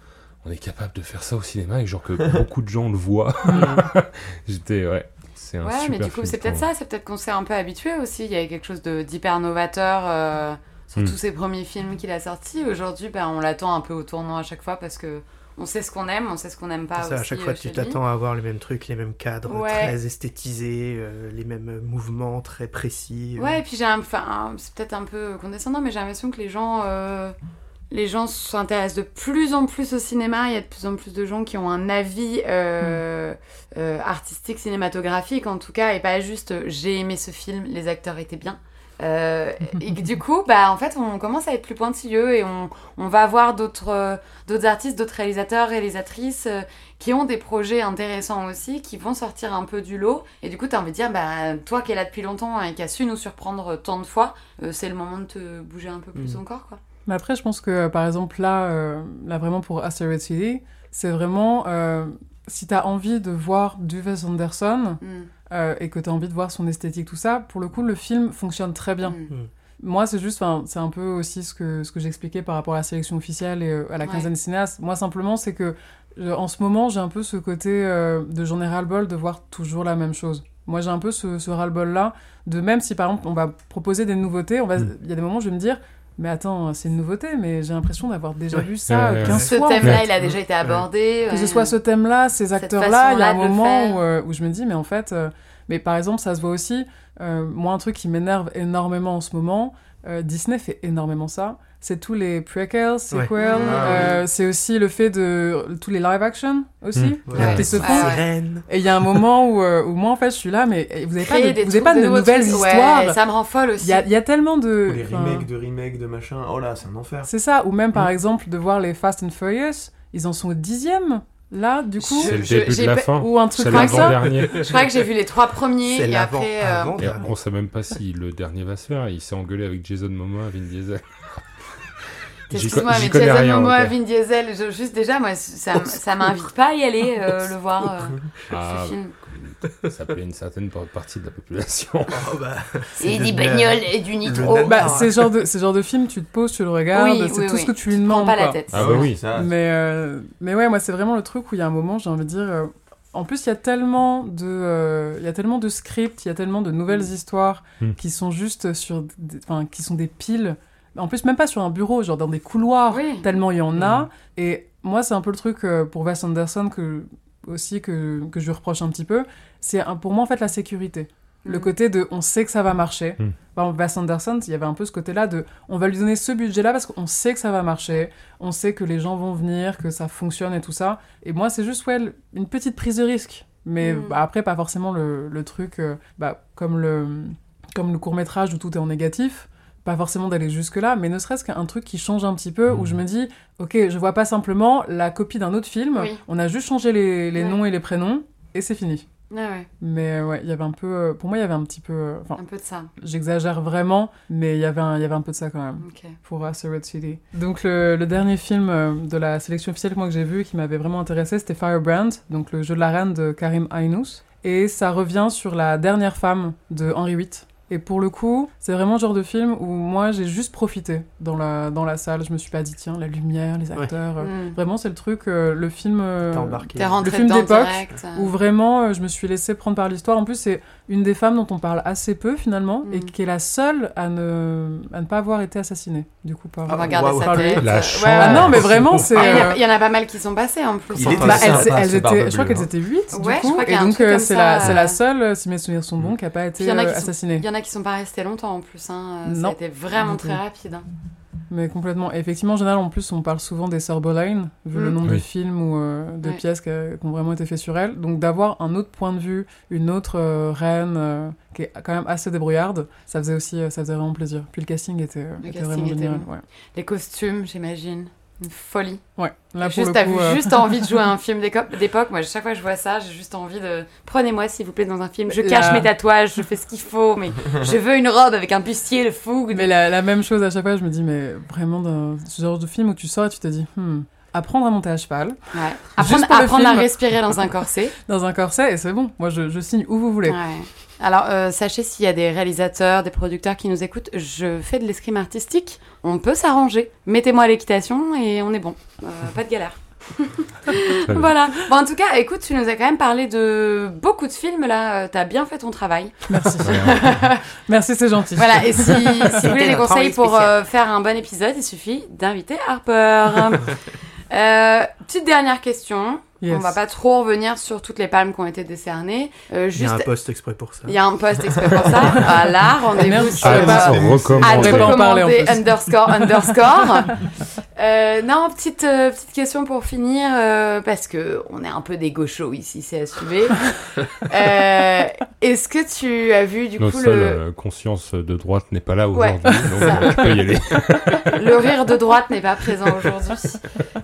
on est capable de faire ça au cinéma et genre que <laughs> beaucoup de gens le voient. <laughs> J'étais, ouais. C'est un Ouais, super mais du coup, film, c'est peut-être ça, c'est peut-être qu'on s'est un peu habitué aussi. Il y avait quelque chose de- d'hyper novateur euh, sur Hmm. tous ces premiers films qu'il a sortis. Aujourd'hui, ben, on l'attend un peu au tournant à chaque fois parce que on sait ce qu'on aime, on sait ce qu'on n'aime pas. Ça, à aussi, chaque fois, euh, tu chez lui. t'attends à avoir les mêmes trucs, les mêmes cadres Ouais. très esthétisés, euh, les mêmes mouvements très précis. euh. Ouais, et puis j'ai un... enfin, c'est peut-être un peu condescendant, mais j'ai l'impression que les gens, euh, les gens s'intéressent de plus en plus au cinéma. Il y a de plus en plus de gens qui ont un avis euh, artistique, cinématographique en tout cas, et pas juste j'ai aimé ce film, les acteurs étaient bien. Euh, et que du coup, bah, en fait, on commence à être plus pointilleux et on, on va voir d'autres euh, d'autres artistes, d'autres réalisateurs, réalisatrices euh, qui ont des projets intéressants aussi, qui vont sortir un peu du lot. Et du coup, tu as envie de dire, bah, toi qui es là depuis longtemps et qui a su nous surprendre tant de fois, euh, c'est le moment de te bouger un peu plus Mm. encore. Quoi. Mais après, je pense que, par exemple, là, euh, là vraiment pour Asteroid City, c'est vraiment... euh, si t'as envie de voir du Wes Anderson Mm. Euh, et que t'as envie de voir son esthétique, tout ça, pour le coup, le film fonctionne très bien. Mm. Moi, c'est juste, c'est un peu aussi ce que, ce que j'expliquais par rapport à la sélection officielle et euh, à la Ouais. quinzaine des cinéastes. Moi, simplement, c'est que euh, en ce moment, j'ai un peu ce côté euh, de j'en ai ras-le-bol de voir toujours la même chose. Moi, j'ai un peu ce, ce ras-le-bol-là de même si, par exemple, on va proposer des nouveautés, va- il Mm. y a des moments où je vais me dire, mais attends, c'est une nouveauté, mais j'ai l'impression d'avoir déjà Ouais. vu ça euh, ouais, 15 Ce fois. en fait. thème-là, il a déjà été abordé. Que ce soit ce thème-là, ces acteurs-là, il y a un moment où, euh, où je me dis, mais en fait, euh, mais par exemple, ça se voit aussi. euh, moi, un truc qui m'énerve énormément en ce moment, euh, Disney fait énormément ça. C'est tous les prequels, sequels. Ouais. Ah, euh, C'est aussi le fait de tous les live action aussi. Mm. Ouais. Qui se font. Et il y a un moment où, euh, où moi, en fait, je suis là, mais vous n'avez pas de, vous avez pas de, nouvelles trucs. Ouais, histoires. ça me rend folle aussi. Il y a, il y a tellement de. Ou les remakes de remakes de machin. Oh là, c'est un enfer. C'est ça. Ou même, par Mm. exemple, de voir les Fast and Furious, ils en sont au dixième. Là, du coup. C'est le début de la fin. Ou un truc comme ça. <laughs> Je crois que j'ai vu les trois premiers et après. euh. Et on sait même pas si le dernier va se faire. Il s'est engueulé avec Jason Momoa, Vin Diesel. Excuse-moi, mais Jason rien, Momoa, ok. Vin Diesel, je- juste déjà, moi, ça, ça m'invite pas à y aller euh, <laughs> le voir, euh, Ah, ce film. ça plaît une certaine partie de la population. <laughs> Oh, bah, C'est des le- bagnoles et du nitro. Bah, Ah. c'est ce genre de, c'est ce genre de film, tu te poses, tu le regardes, Oui, c'est oui, tout oui. ce que tu lui Prends demandes. pas la tête. Ah bah oui. Ça, Mais, euh, mais ouais, moi, c'est vraiment le truc où il y a un moment, j'ai envie de dire. euh, en plus, il y a tellement de, euh, il y a tellement de scripts, il y a tellement de nouvelles histoires Mm. qui sont juste sur, enfin, qui sont des piles. En plus, même pas sur un bureau, genre dans des couloirs, Oui. tellement il y en Mm. a. Et moi, c'est un peu le truc euh, pour Wes Anderson que aussi que, que je lui reproche un petit peu. C'est un- pour moi en fait la sécurité. Le Mm. côté de on sait que ça va marcher. Mm. Par exemple, Wes Anderson, il y avait un peu ce côté-là de on va lui donner ce budget-là parce qu'on sait que ça va marcher, on sait que les gens vont venir, que ça fonctionne et tout ça. Et moi, c'est juste ouais, une petite prise de risque. Mais Mm. bah, après, pas forcément le, le truc euh, bah, comme le, comme le court-métrage où tout est en négatif. Pas forcément d'aller jusque-là, mais ne serait-ce qu'un truc qui change un petit peu, où je me dis, ok, je vois pas simplement la copie d'un autre film, Oui. on a juste changé les, les Ouais. noms et les prénoms, et c'est fini. Ouais, Mais euh, ouais, il y avait un peu. euh, pour moi, il y avait un petit peu. euh, Enfin, un peu de ça. j'exagère vraiment, mais il y avait un, il y avait un peu de ça quand même pour Asteroid City. Donc, le, le dernier film de la sélection officielle que moi que j'ai vu qui m'avait vraiment intéressé, c'était Firebrand, donc le jeu de la reine de Karim Ainous. Et ça revient sur la dernière femme de Henri VIII. Et pour le coup, c'est vraiment le genre de film où moi j'ai juste profité dans la, dans la salle. Je me suis pas dit, tiens, la lumière, les Ouais. acteurs. euh, Mm. Vraiment, c'est le truc, euh, le film. euh, T'es embarqué. T'es rentré le film d'époque direct. où vraiment euh, je me suis laissée prendre par l'histoire. En plus, c'est une des femmes dont on parle assez peu finalement et Mm. qui est la seule à ne, à ne pas avoir été assassinée. Du coup, par. On va regarder Waouh. sa tête. La Ouais, chance. ouais, Ah non, mais vraiment, c'est. Ah, Il y, en euh, a- il y en a pas mal qui sont passés en plus. Hein. bah, elles, étaient, Barbe je crois qu'elles hein. étaient 8 du Ouais, coup, et donc euh, c'est la, c'est euh, la seule, si mes souvenirs sont bons, Mm. qui a pas été assassinée. Il y en a qui sont pas restés longtemps en plus. Hein. Ça Non. a été vraiment très rapide. Mais complètement. Et effectivement, en général, en plus, on parle souvent des sœurs Boleyn, vu le Mm. nombre de Oui. films ou euh, de Ouais. pièces qui, ont vraiment été faits sur elle. Donc d'avoir un autre point de vue, une autre euh, reine euh, qui est quand même assez débrouillarde, ça faisait aussi, euh, ça faisait vraiment plaisir. Puis le casting était, euh, Le était casting vraiment était génial. bon. Ouais. Les costumes, j'imagine. Une folie. ouais. Là, pour juste, le coup, euh, juste <laughs> envie de jouer à un film d'époque. Moi, chaque fois que je vois ça, j'ai juste envie de. Prenez-moi, s'il vous plaît, dans un film. Je cache La- mes tatouages, je fais ce qu'il faut, mais <laughs> je veux une robe avec un bustier, le fou. Mais la, la même chose à chaque fois, je me dis, mais vraiment, dans ce genre de film où tu sors et tu te dis, hmm, apprendre à monter à cheval, Ouais. <laughs> Apprendre, à respirer dans un corset. dans un corset, et c'est bon. Moi, je, je signe où vous voulez. Ouais. Alors, euh, sachez s'il y a des réalisateurs, des producteurs qui nous écoutent, je fais de l'escrime artistique. On peut s'arranger. Mettez-moi à l'équitation et on est bon. Euh, pas de galère. <laughs> voilà. Bon, en tout cas, écoute, tu nous as quand même parlé de beaucoup de films là. Euh, T'as bien fait ton travail. Merci. <laughs> Merci, c'est gentil. Voilà. Et si, <laughs> si vous voulez des conseils pour euh, faire un bon épisode, il suffit d'inviter Harper. Euh, petite dernière question. On va pas trop revenir sur toutes les palmes qui ont été décernées. Euh, juste... Il y a un post exprès pour ça. Il y a un post exprès pour ça. <laughs> Voilà, rendez-vous sur ah, recommander underscore underscore. <laughs> euh, non, petite euh, petite question pour finir euh, parce que on est un peu des gauchos ici, c'est assumé. <laughs> euh, Est-ce que tu as vu du coup le euh, conscience de droite n'est pas là aujourd'hui, Ouais, donc ça. euh, tu peux y aller. le rire de droite n'est pas présent aujourd'hui.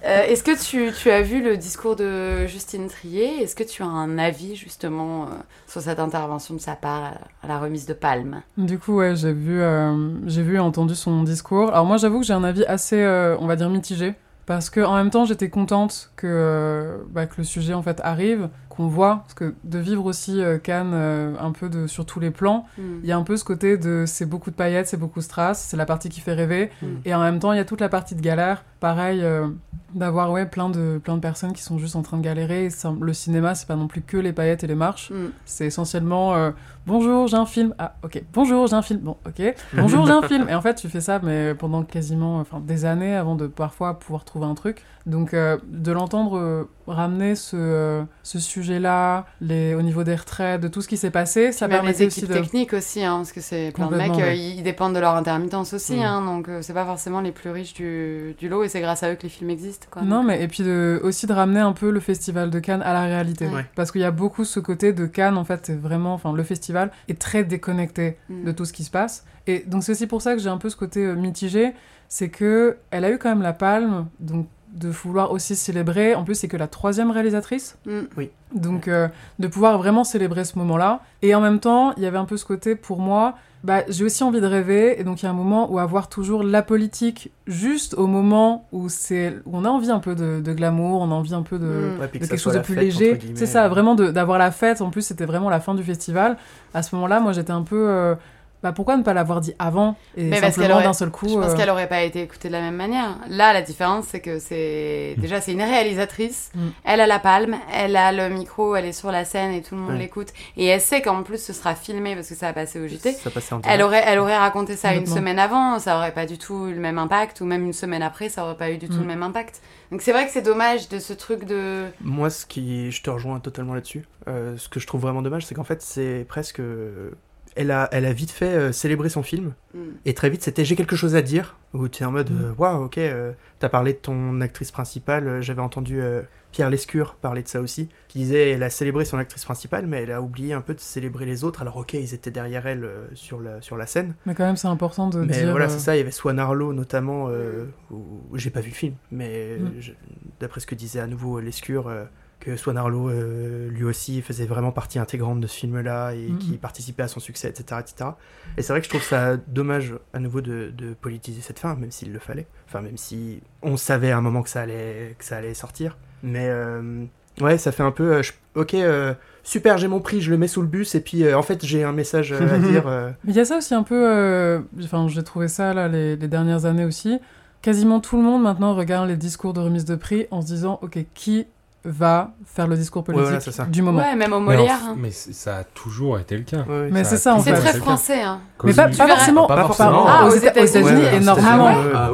Euh, Est-ce que tu, tu as vu le discours de Justine Trier Est-ce que tu as un avis justement euh, sur cette intervention de sa part à, la remise de Palme? Du coup, ouais, j'ai vu, euh, j'ai vu et entendu son discours. Alors moi, j'avoue que j'ai un avis assez, euh, on va dire, mitigé. Parce que en même temps, j'étais contente que, euh, bah, que le sujet en fait arrive, qu'on voit, parce que de vivre aussi euh, Cannes euh, un peu de, sur tous les plans, il y a un peu ce côté de c'est beaucoup de paillettes, c'est beaucoup de strass, c'est la partie qui fait rêver, Mm. et en même temps il y a toute la partie de galère, pareil, euh, d'avoir ouais, plein, de, plein de personnes qui sont juste en train de galérer. Ça- le cinéma, c'est pas non plus que les paillettes et les marches, Mm. c'est essentiellement euh, bonjour, j'ai un film, ah ok, bonjour, j'ai un film, bon ok, bonjour, j'ai un film, et en fait tu fais ça mais pendant quasiment enfin, des années avant de parfois pouvoir trouver un truc. Donc euh, de l'entendre ramener ce, ce sujet-là, les, au niveau des retraites, de tout ce qui s'est passé, ça Même les permettait aussi équipes de... techniques aussi, hein, parce que c'est plein de mecs, ouais. ils dépendent de leur intermittence aussi, Mm. hein, donc c'est pas forcément les plus riches du, du lot, et c'est grâce à eux que les films existent. Quoi, Non, Donc, mais et puis de, aussi de ramener un peu le festival de Cannes à la réalité. Ouais. Parce qu'il y a beaucoup ce côté de Cannes, en fait, c'est vraiment, enfin, le festival est très déconnecté Mm. de tout ce qui se passe. Et donc c'est aussi pour ça que j'ai un peu ce côté euh, mitigé, c'est que elle a eu quand même la palme, donc de vouloir aussi célébrer. En plus, c'est que la troisième réalisatrice. Mm. Donc, euh, de pouvoir vraiment célébrer ce moment-là. Et en même temps, il y avait un peu ce côté, pour moi, bah, j'ai aussi envie de rêver. Et donc, il y a un moment où avoir toujours la politique juste au moment où, c'est, où on a envie un peu de, de glamour, on a envie un peu de, Mm. Ouais, de quelque chose de plus fête, léger. C'est ça, vraiment de- d'avoir la fête. En plus, c'était vraiment la fin du festival. À ce moment-là, moi, j'étais un peu... euh, bah, pourquoi ne pas l'avoir dit avant Et Mais parce qu'elle simplement aurait- d'un seul coup... Je pense euh, qu'elle aurait pas été écoutée de la même manière. Là, la différence, c'est que c'est déjà c'est une réalisatrice. Mm. Elle a la palme, elle a le micro, elle est sur la scène et tout le monde Ouais. l'écoute. Et elle sait qu'en plus ce sera filmé parce que ça va passer au JT. Ça passait en Elle aurait, elle aurait raconté ça une semaine avant, ça aurait pas du tout eu le même impact, ou même une semaine après, ça aurait pas eu du tout Mm. le même impact. Donc c'est vrai que c'est dommage de ce truc de. Moi, ce qui, je te rejoins totalement là-dessus. Euh, ce que je trouve vraiment dommage, c'est qu'en fait, c'est presque. Elle a, elle a vite fait euh, célébrer son film. Mm. Et très vite, c'était j'ai quelque chose à dire. Où tu es en mode, Mm. euh, waouh, ok, euh, t'as parlé de ton actrice principale. euh, J'avais entendu euh, Pierre Lescure parler de ça aussi. Qui disait, elle a célébré son actrice principale, mais elle a oublié un peu de célébrer les autres. Alors, ok, ils étaient derrière elle euh, sur, la, sur la scène. Mais quand même, c'est important de Mais dire... voilà, euh, c'est ça. Il y avait Swan Arlo notamment, euh, où, où j'ai pas vu le film, mais Mm. je- d'après ce que disait à nouveau Lescure, euh, que Swan Arlo, euh, lui aussi, faisait vraiment partie intégrante de ce film-là et Mm. qui participait à son succès, etc. etc. Et c'est vrai que je trouve ça dommage à nouveau de, de politiser cette fin, même s'il le fallait. Enfin, même si on savait à un moment que ça allait, que ça allait sortir. Mais euh, ouais, ça fait un peu. euh, je- ok, euh, super, j'ai mon prix, je le mets sous le bus, et puis euh, en fait, j'ai un message euh, à <laughs> dire. euh, Mais il y a ça aussi un peu. Enfin, j'ai trouvé ça là les, les dernières années aussi. Quasiment tout le monde maintenant regarde les discours de remise de prix en se disant ok, qui va faire le discours Ouais, politique voilà, du moment Ouais, même au Mais, Molière. en- hein. mais ça a toujours été le cas. ouais. Mais c'est a ça en C'est très français. Hein. Mais pas, Cosy- pas forcément. Pas pas forcément. Ah, aux aux Éta- aux États-Unis, énormément. Ah ouais Ah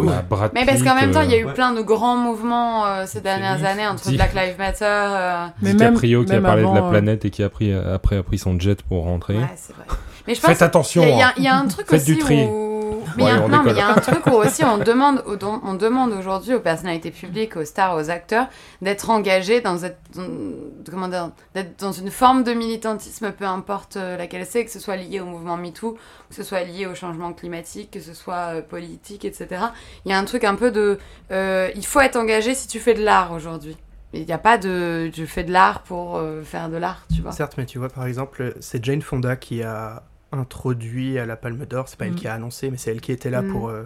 Mais parce qu'en même temps, il y a eu euh, plein de grands mouvements euh, ces dernières années entre Black Lives Matter. euh, Mais même- qui a même parlé de la avant, euh, planète et qui a pris, après a pris son jet pour rentrer. Ouais, c'est vrai. Mais je pense Faites attention. Il y, a- a- hein. a un truc Faites aussi du tri. où. Mais il y a- Ouais, on non, mais il y a un truc où aussi on demande, on demande aujourd'hui aux personnalités publiques, aux stars, aux acteurs, d'être engagés dans, cette- comment dire, d'être dans une forme de militantisme, peu importe euh, laquelle c'est, que ce soit lié au mouvement MeToo, que ce soit lié au changement climatique, que ce soit euh, politique, etc. Il y a un truc un peu de, euh, il faut être engagé si tu fais de l'art aujourd'hui. Il n'y a pas de, je fais de l'art pour euh, faire de l'art, tu vois. Certes, mais tu vois, par exemple, c'est Jane Fonda qui a introduit à la Palme d'Or. C'est pas elle Mm. qui a annoncé, mais c'est elle qui était là Mm. pour, euh,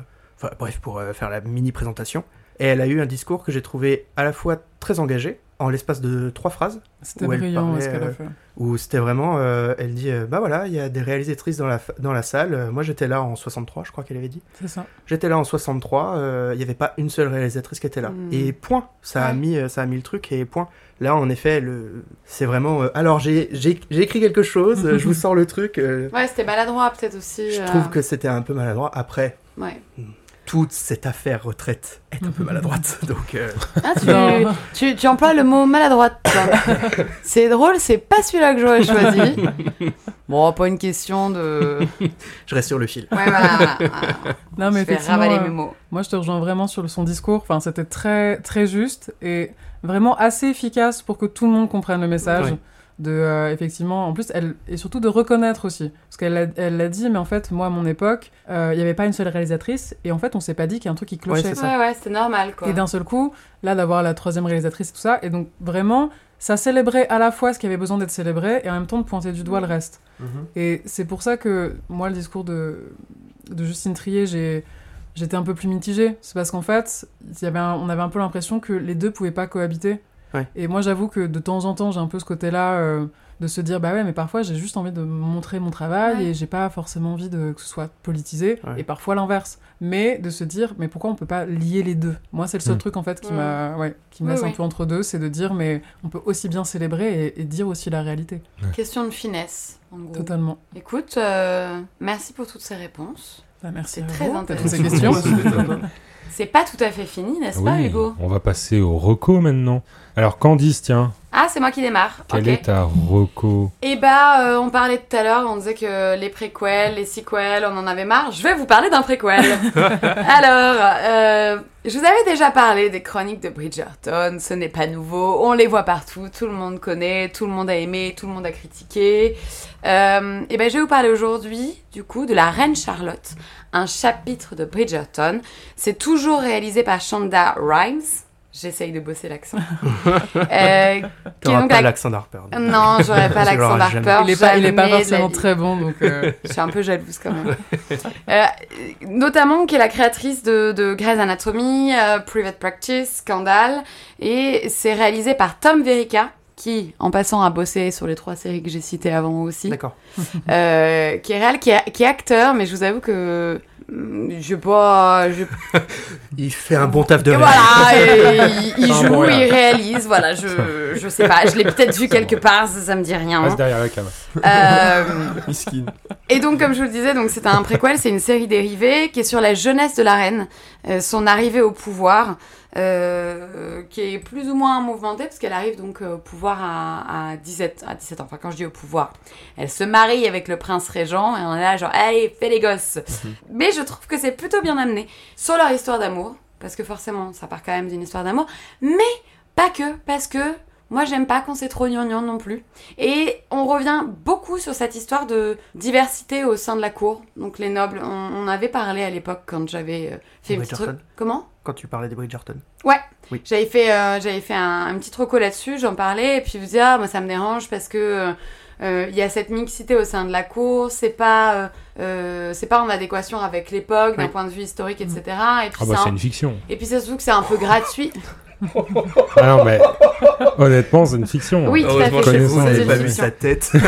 bref, pour euh, faire la mini présentation. Et elle a eu un discours que j'ai trouvé à la fois très engagé, en l'espace de trois phrases. C'était brillant parlait, ce qu'elle a euh, fait. Où c'était vraiment, euh, elle dit, euh, bah voilà, il y a des réalisatrices dans la, dans la salle. Moi j'étais là en 63, je crois qu'elle avait dit. C'est ça. J'étais là en 63, euh, il n'y avait pas une seule réalisatrice qui était là. Mm. Et point, ça, a mis, ça a mis le truc et point. Là, en effet, le... c'est vraiment. euh, alors, j'ai j'ai- j'ai écrit quelque chose, euh, je vous <laughs> sors le truc. euh, Ouais, c'était maladroit peut-être aussi. je trouve que c'était un peu maladroit. Après, Ouais. Toute cette affaire retraite est un peu maladroite. <laughs> Donc, euh, Ah, tu, tu, tu emploies le mot maladroite. <laughs> c'est drôle, c'est pas celui-là que j'aurais choisi. <laughs> Bon, pas une question de. Ouais, je reste sur le fil. voilà. voilà. Non, mais Je vais ravaler euh, mes mots. Moi, je te rejoins vraiment sur le- son discours. Enfin, c'était très, très juste et vraiment assez efficace pour que tout le monde comprenne le message. Oui. De, euh, effectivement, en plus, elle, et surtout de reconnaître aussi. Parce qu'elle l'a elle l'a dit, mais en fait, moi, à mon époque, euh, il n'y avait pas une seule réalisatrice. Et en fait, on s'est pas dit qu'il y a un truc qui clochait. c'est ça. Ouais, ouais, c'était normal quoi. et d'un seul coup, là, d'avoir la troisième réalisatrice et tout ça. Et donc, vraiment, ça célébrait à la fois ce qui avait besoin d'être célébré et en même temps de pointer du doigt le reste. Et c'est pour ça que moi, le discours de, de Justine Trier, j'ai, j'étais un peu plus mitigée. C'est parce qu'en fait, il y avait un- on avait un peu l'impression que les deux pouvaient pas cohabiter. Ouais. Et moi, j'avoue que de temps en temps, j'ai un peu ce côté-là euh, de se dire, bah ouais, mais parfois, j'ai juste envie de montrer mon travail Ouais. et j'ai pas forcément envie de, que ce soit politisé. Ouais. Et parfois l'inverse. Mais de se dire, mais pourquoi on peut pas lier les deux? Moi, c'est le seul Mm. truc en fait qui Mm. m'a, ouais, qui me Oui, laisse un oui. peu entre deux, c'est de dire, mais on peut aussi bien célébrer et, et dire aussi la réalité. Question de finesse, en gros. Totalement. Écoute, euh, merci pour toutes ces réponses. Bah, merci C'est à très vous toutes ces intéressant. questions. <laughs> C'est pas tout à fait fini, n'est-ce pas, Hugo? on va passer au reco maintenant. Alors Candice, tiens, Ah, c'est moi qui démarre. quelle ok. est ta reco Et bah, euh, on parlait tout à l'heure, on disait que les préquels, les sequels, on en avait marre. Je vais vous parler d'un préquel. <laughs> Alors, euh, je vous avais déjà parlé des chroniques de Bridgerton, ce n'est pas nouveau, on les voit partout, tout le monde connaît, tout le monde a aimé, tout le monde a critiqué. Euh, et ben, je vais vous parler aujourd'hui, du coup, de la Reine Charlotte, un chapitre de Bridgerton. C'est toujours réalisé par Shonda Rhimes. J'essaye de bosser l'accent. <laughs> Euh, T'auras pas la- l'accent d'Harper. non, j'aurais pas <laughs> l'accent d'Harper. Il est pas, il est pas la forcément très bon, donc euh, <laughs> Je suis un peu jalouse quand même. Euh, notamment qui est la créatrice de, de Grey's Anatomy, euh, Private Practice, Scandal, et c'est réalisé par Tom Verica, qui, en passant, a bossé sur les trois séries que j'ai citées avant aussi, D'accord. euh, qui est réel, qui est, qui est acteur, mais je vous avoue que je sais pas, je <laughs> Il fait un bon taf de voilà, et il, <laughs> il Ah, joue, bon, il réalise, voilà, je, je sais pas, je l'ai peut-être vu quelque <laughs> part, ça, ça me dit rien. Reste derrière la cam. Euh, et donc, comme je vous le disais, donc c'est un préquel, c'est une série dérivée qui est sur la jeunesse de la reine, euh, son arrivée au pouvoir, euh, qui est plus ou moins mouvementée parce qu'elle arrive donc euh, au pouvoir à, à 17, à 17 ans. Enfin, quand je dis au pouvoir, elle se marie avec le prince régent et on est là genre, allez, fais les gosses. Mais je trouve que c'est plutôt bien amené sur leur histoire d'amour, parce que forcément, ça part quand même d'une histoire d'amour, mais pas que, parce que moi, j'aime pas quand c'est trop gnangnan non plus. Et on revient beaucoup sur cette histoire de diversité au sein de la cour. Donc les nobles, on, on avait parlé à l'époque quand j'avais euh, fait une truc. Comment? Quand tu parlais des Bridgerton. J'avais fait, euh, j'avais fait un, un petit troco là-dessus, j'en parlais, et puis vous dire, ah, moi ça me dérange parce que euh, euh, il y a cette mixité au sein de la cour, c'est pas, euh, euh, c'est pas en adéquation avec l'époque, d'un Oui. point de vue historique, etc. Et puis, Ah bah c'est c'est un- une fiction. et puis ça se trouve que c'est un peu gratuit. <laughs> Ah non mais honnêtement c'est une fiction. Oui, tout à fait. Vous n'avez pas fiction. vu sa tête. <laughs>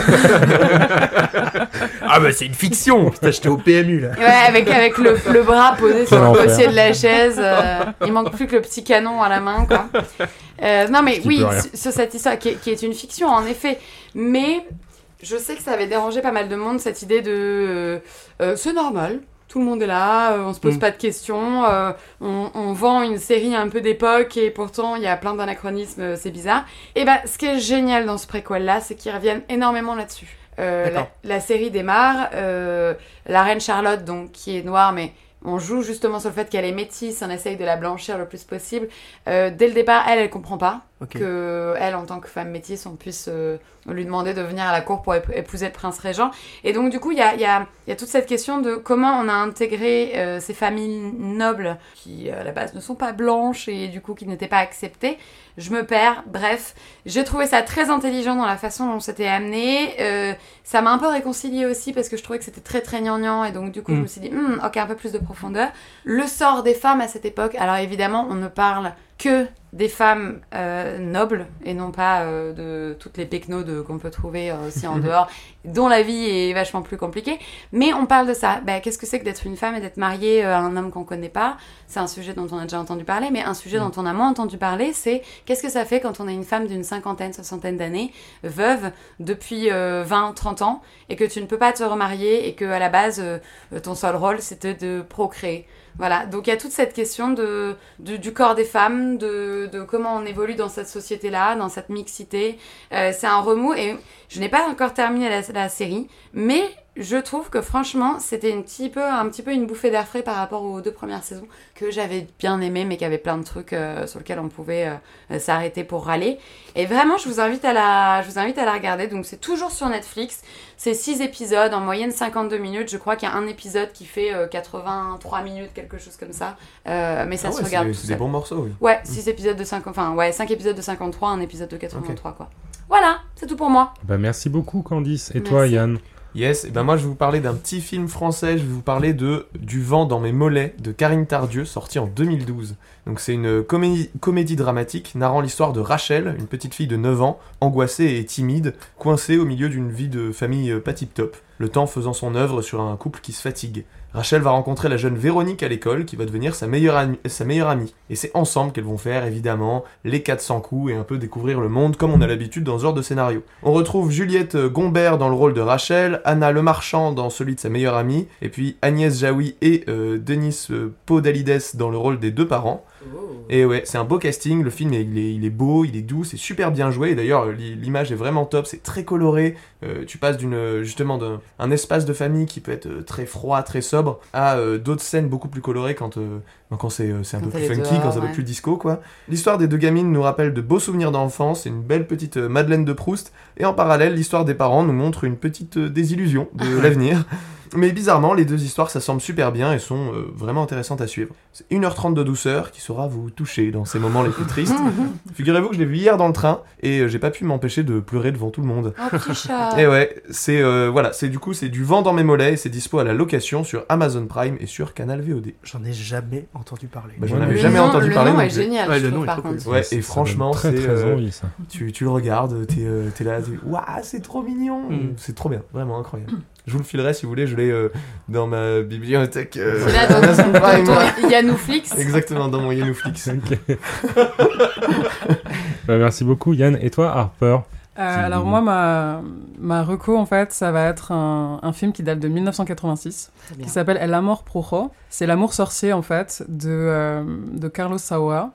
ah bah c'est une fiction Putain, j'étais au PMU là. Ouais, avec, avec le, le bras posé sur le dossier de la chaise. euh, il manque plus que le petit canon à la main, quoi. Euh, non, mais oui, sur- cette histoire, qui est, qui est une fiction, en effet. Mais je sais que ça avait dérangé pas mal de monde, cette idée de... euh, euh, c'est normal, tout le monde est là, euh, on se pose Mm. pas de questions, euh, on, on vend une série un peu d'époque et pourtant il y a plein d'anachronismes, euh, c'est bizarre. Et ben, ce qui est génial dans ce préquel-là, c'est qu'ils reviennent énormément là-dessus. Euh, la, la série démarre, euh, la reine Charlotte, donc qui est noire, mais on joue justement sur le fait qu'elle est métisse, on essaye de la blanchir le plus possible. Euh, dès le départ, elle, elle comprend pas que elle, en tant que femme métisse, on puisse euh, lui demander de venir à la cour pour ép- épouser le prince régent. Et donc, du coup, il y a, il y, a, il y a toute cette question de comment on a intégré euh, ces familles nobles qui, à la base, ne sont pas blanches et du coup qui n'étaient pas acceptées. Je me perds. Bref, j'ai trouvé ça très intelligent dans la façon dont c'était amené. Euh, ça m'a un peu réconcilié aussi parce que je trouvais que c'était très très gnangnan et donc du coup je Mm. me suis dit Hmm, ok un peu plus de profondeur. Le sort des femmes à cette époque. Alors évidemment on ne parle que des femmes euh, nobles et non pas euh, de toutes les pecnos qu'on peut trouver euh, aussi en <laughs> dehors, dont la vie est vachement plus compliquée. Mais on parle de ça. Bah, Qu'est-ce que c'est que d'être une femme et d'être mariée à un homme qu'on connaît pas? C'est un sujet dont on a déjà entendu parler, mais un sujet mm. dont on a moins entendu parler, c'est qu'est-ce que ça fait quand on est une femme d'une cinquantaine, soixantaine d'années, veuve depuis 20, 30 ans, et que tu ne peux pas te remarier et que à la base, ton seul rôle, c'était de procréer? Voilà, donc il y a toute cette question de, du corps des femmes, de, de, comment on évolue dans cette société-là, dans cette mixité. Euh, c'est un remous et je n'ai pas encore terminé la série, mais je trouve que franchement, c'était un petit peu, un petit peu une bouffée d'air frais par rapport aux deux premières saisons que j'avais bien aimé, mais qui avait plein de trucs euh, sur lesquels on pouvait euh, s'arrêter pour râler. Et vraiment, je vous invite à la, je vous invite à la regarder. Donc, c'est toujours sur Netflix. C'est 6 épisodes, en moyenne 52 minutes. Je crois qu'il y a un épisode qui fait 83 euh, minutes, quelque chose comme ça. mais ça ah se regarde. C'est des bons morceaux, oui. Ouais, 6 épisodes de 5, enfin, ouais, 5 épisodes de 53, un épisode de 83, quoi. Voilà, c'est tout pour moi. Bah, merci beaucoup, Candice. Et toi, Yann? Yes, et ben moi je vais vous parler d'un petit film français, je vais vous parler de Du vent dans mes mollets de Karine Tardieu, sorti en 2012. Donc c'est une comédie, dramatique narrant l'histoire de Rachel, une petite fille de 9 ans, angoissée et timide, coincée au milieu d'une vie de famille euh, pas tip-top, le temps faisant son œuvre sur un couple qui se fatigue. Rachel va rencontrer la jeune Véronique à l'école qui va devenir sa meilleure, amie. Et c'est ensemble qu'elles vont faire évidemment les 400 coups et un peu découvrir le monde comme on a l'habitude dans ce genre de scénario. On retrouve Juliette Gombert dans le rôle de Rachel, Anna Lemarchand dans celui de sa meilleure amie, et puis Agnès Jaoui et euh, Denis euh, Podalides dans le rôle des deux parents. Et ouais, c'est un beau casting, le film il, est, il est beau, il est doux, c'est super bien joué, et d'ailleurs l'image est vraiment top, c'est très coloré, euh, tu passes d'une justement d'un espace de famille qui peut être euh, très froid, très sobre, à euh, d'autres scènes beaucoup plus colorées quand, quand c'est un peu plus funky, quand c'est un peu plus disco quoi. L'histoire des deux gamines nous rappelle de beaux souvenirs d'enfance, c'est une belle petite Madeleine de Proust, et en parallèle l'histoire des parents nous montre une petite désillusion de <laughs> l'avenir. Mais bizarrement, les deux histoires s'assemblent super bien et sont euh, vraiment intéressantes à suivre. C'est 1h30 de douceur qui saura vous toucher dans ces moments les plus tristes. <laughs> Figurez-vous que je l'ai vu hier dans le train et euh, j'ai pas pu m'empêcher de pleurer devant tout le monde. Oh, petit <laughs> chat. Et ouais, c'est euh, voilà, c'est du coup c'est du vent dans mes mollets et c'est dispo à la location sur Amazon Prime et sur Canal VOD. J'en ai jamais entendu parler. Bah, j'en avais jamais entendu parler. Le nom est génial. Ouais, le nom est cool. Ouais, et franchement, c'est tu, tu le regardes, t'es es là, waouh, c'est trop mignon, mm. c'est trop bien, vraiment incroyable. Je vous le filerai si vous voulez, je l'ai euh, dans ma bibliothèque. Euh, là, <laughs> dans, ton <laughs> Yanouflix Exactement, dans mon Yanouflix. <laughs> bah, merci beaucoup Yann. Et toi Harper euh, alors moi, ma, ma reco, en fait, ça va être un, un film qui date de 1986, qui s'appelle El Amor Projo. C'est l'amour sorcier, en fait, de, de Carlos Saura.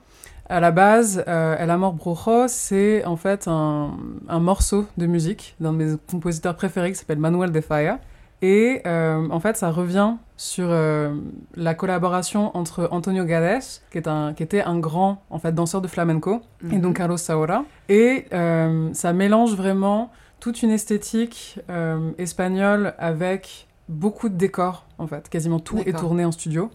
À la base, euh, El Amor Brujo, c'est en fait un, un, morceau de musique d'un de mes compositeurs préférés qui s'appelle Manuel de Falla. Et euh, en fait, ça revient sur euh, la collaboration entre Antonio Gades, qui, est un, qui était un grand en fait, danseur de flamenco, et donc mhm. Carlos Saura. Et euh, ça mélange vraiment toute une esthétique espagnole avec beaucoup de décors, en fait. Quasiment tout est tourné en studio.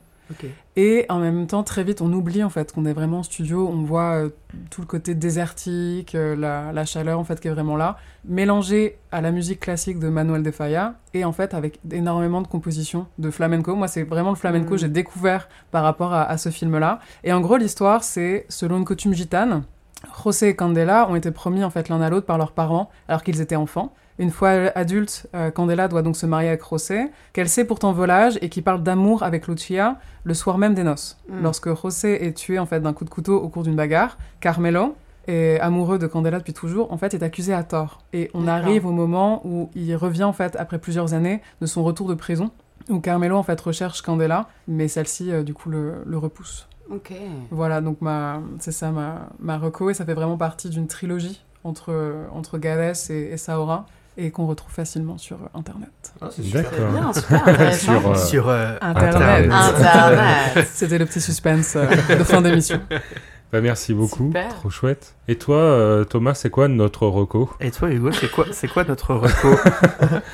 Et en même temps, très vite, on oublie en fait qu'on est vraiment en studio. On voit euh, tout le côté désertique, euh, la, la, chaleur en fait qui est vraiment là, mélangé à la musique classique de Manuel de Falla et en fait avec énormément de compositions de flamenco. Moi, c'est vraiment le flamenco que mm. j'ai découvert par rapport à, à ce film-là. Et en gros, l'histoire, c'est selon une coutume gitane. José et Candela ont été promis en fait l'un à l'autre par leurs parents alors qu'ils étaient enfants. Une fois adulte, euh, Candela doit donc se marier avec José, qu'elle sait pourtant volage et qui parle d'amour avec Lucia le soir même des noces. Mm. Lorsque José est tué en fait d'un coup de couteau au cours d'une bagarre, Carmelo, est amoureux de Candela depuis toujours, en fait, est accusé à tort. Et on arrive au moment où il revient, en fait, après plusieurs années de son retour de prison, où Carmelo, en fait, recherche Candela, mais celle-ci, euh, du coup, le, le, repousse. Ok. Voilà, donc ma, c'est ça ma, ma reco, et ça fait vraiment partie d'une trilogie entre, entre Gades et, et Saora et qu'on retrouve facilement sur euh, Internet. Ah, c'est super. Bien, super <laughs> sur, euh, sur euh, Internet. Internet. <laughs> C'était le petit suspense de fin d'émission. <laughs> Bah, merci beaucoup, trop chouette. Et toi, Thomas, c'est quoi notre reco? Et toi, Hugo, c'est quoi, c'est quoi notre reco?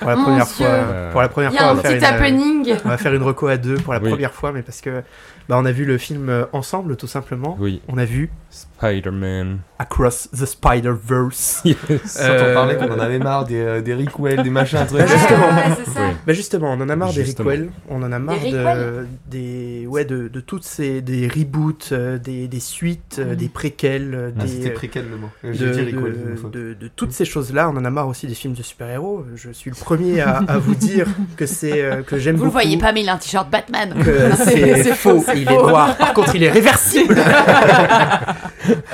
Pour la première fois Pour la première fois, on va, faire une, on va faire une reco à deux pour la première fois, mais parce que bah, on a vu le film ensemble, tout simplement. Oui. On a vu Spider-Man. Across the Spider-Verse. <laughs> Yes. Euh... on parlait qu'on en avait marre des, euh, des requels, des machins, trucs. justement, ouais, bah justement, on en a marre justement. des requels, on en a marre des de, des, ouais, de, de toutes ces des reboots, euh, des, des suites suites, euh, des préquels, euh, Ah, des, C'était euh, préquel le mot. de, Je dirais quoi, de- fois. de- de toutes ces choses-là. On en a marre aussi des films de super-héros. Je suis le premier à, à vous <laughs> dire que c'est euh, que j'aime Vous le beaucoup. voyez pas, mais il a un t-shirt Batman. que <laughs> c'est faux, il faux. est noir. Par contre, il est réversible. <laughs>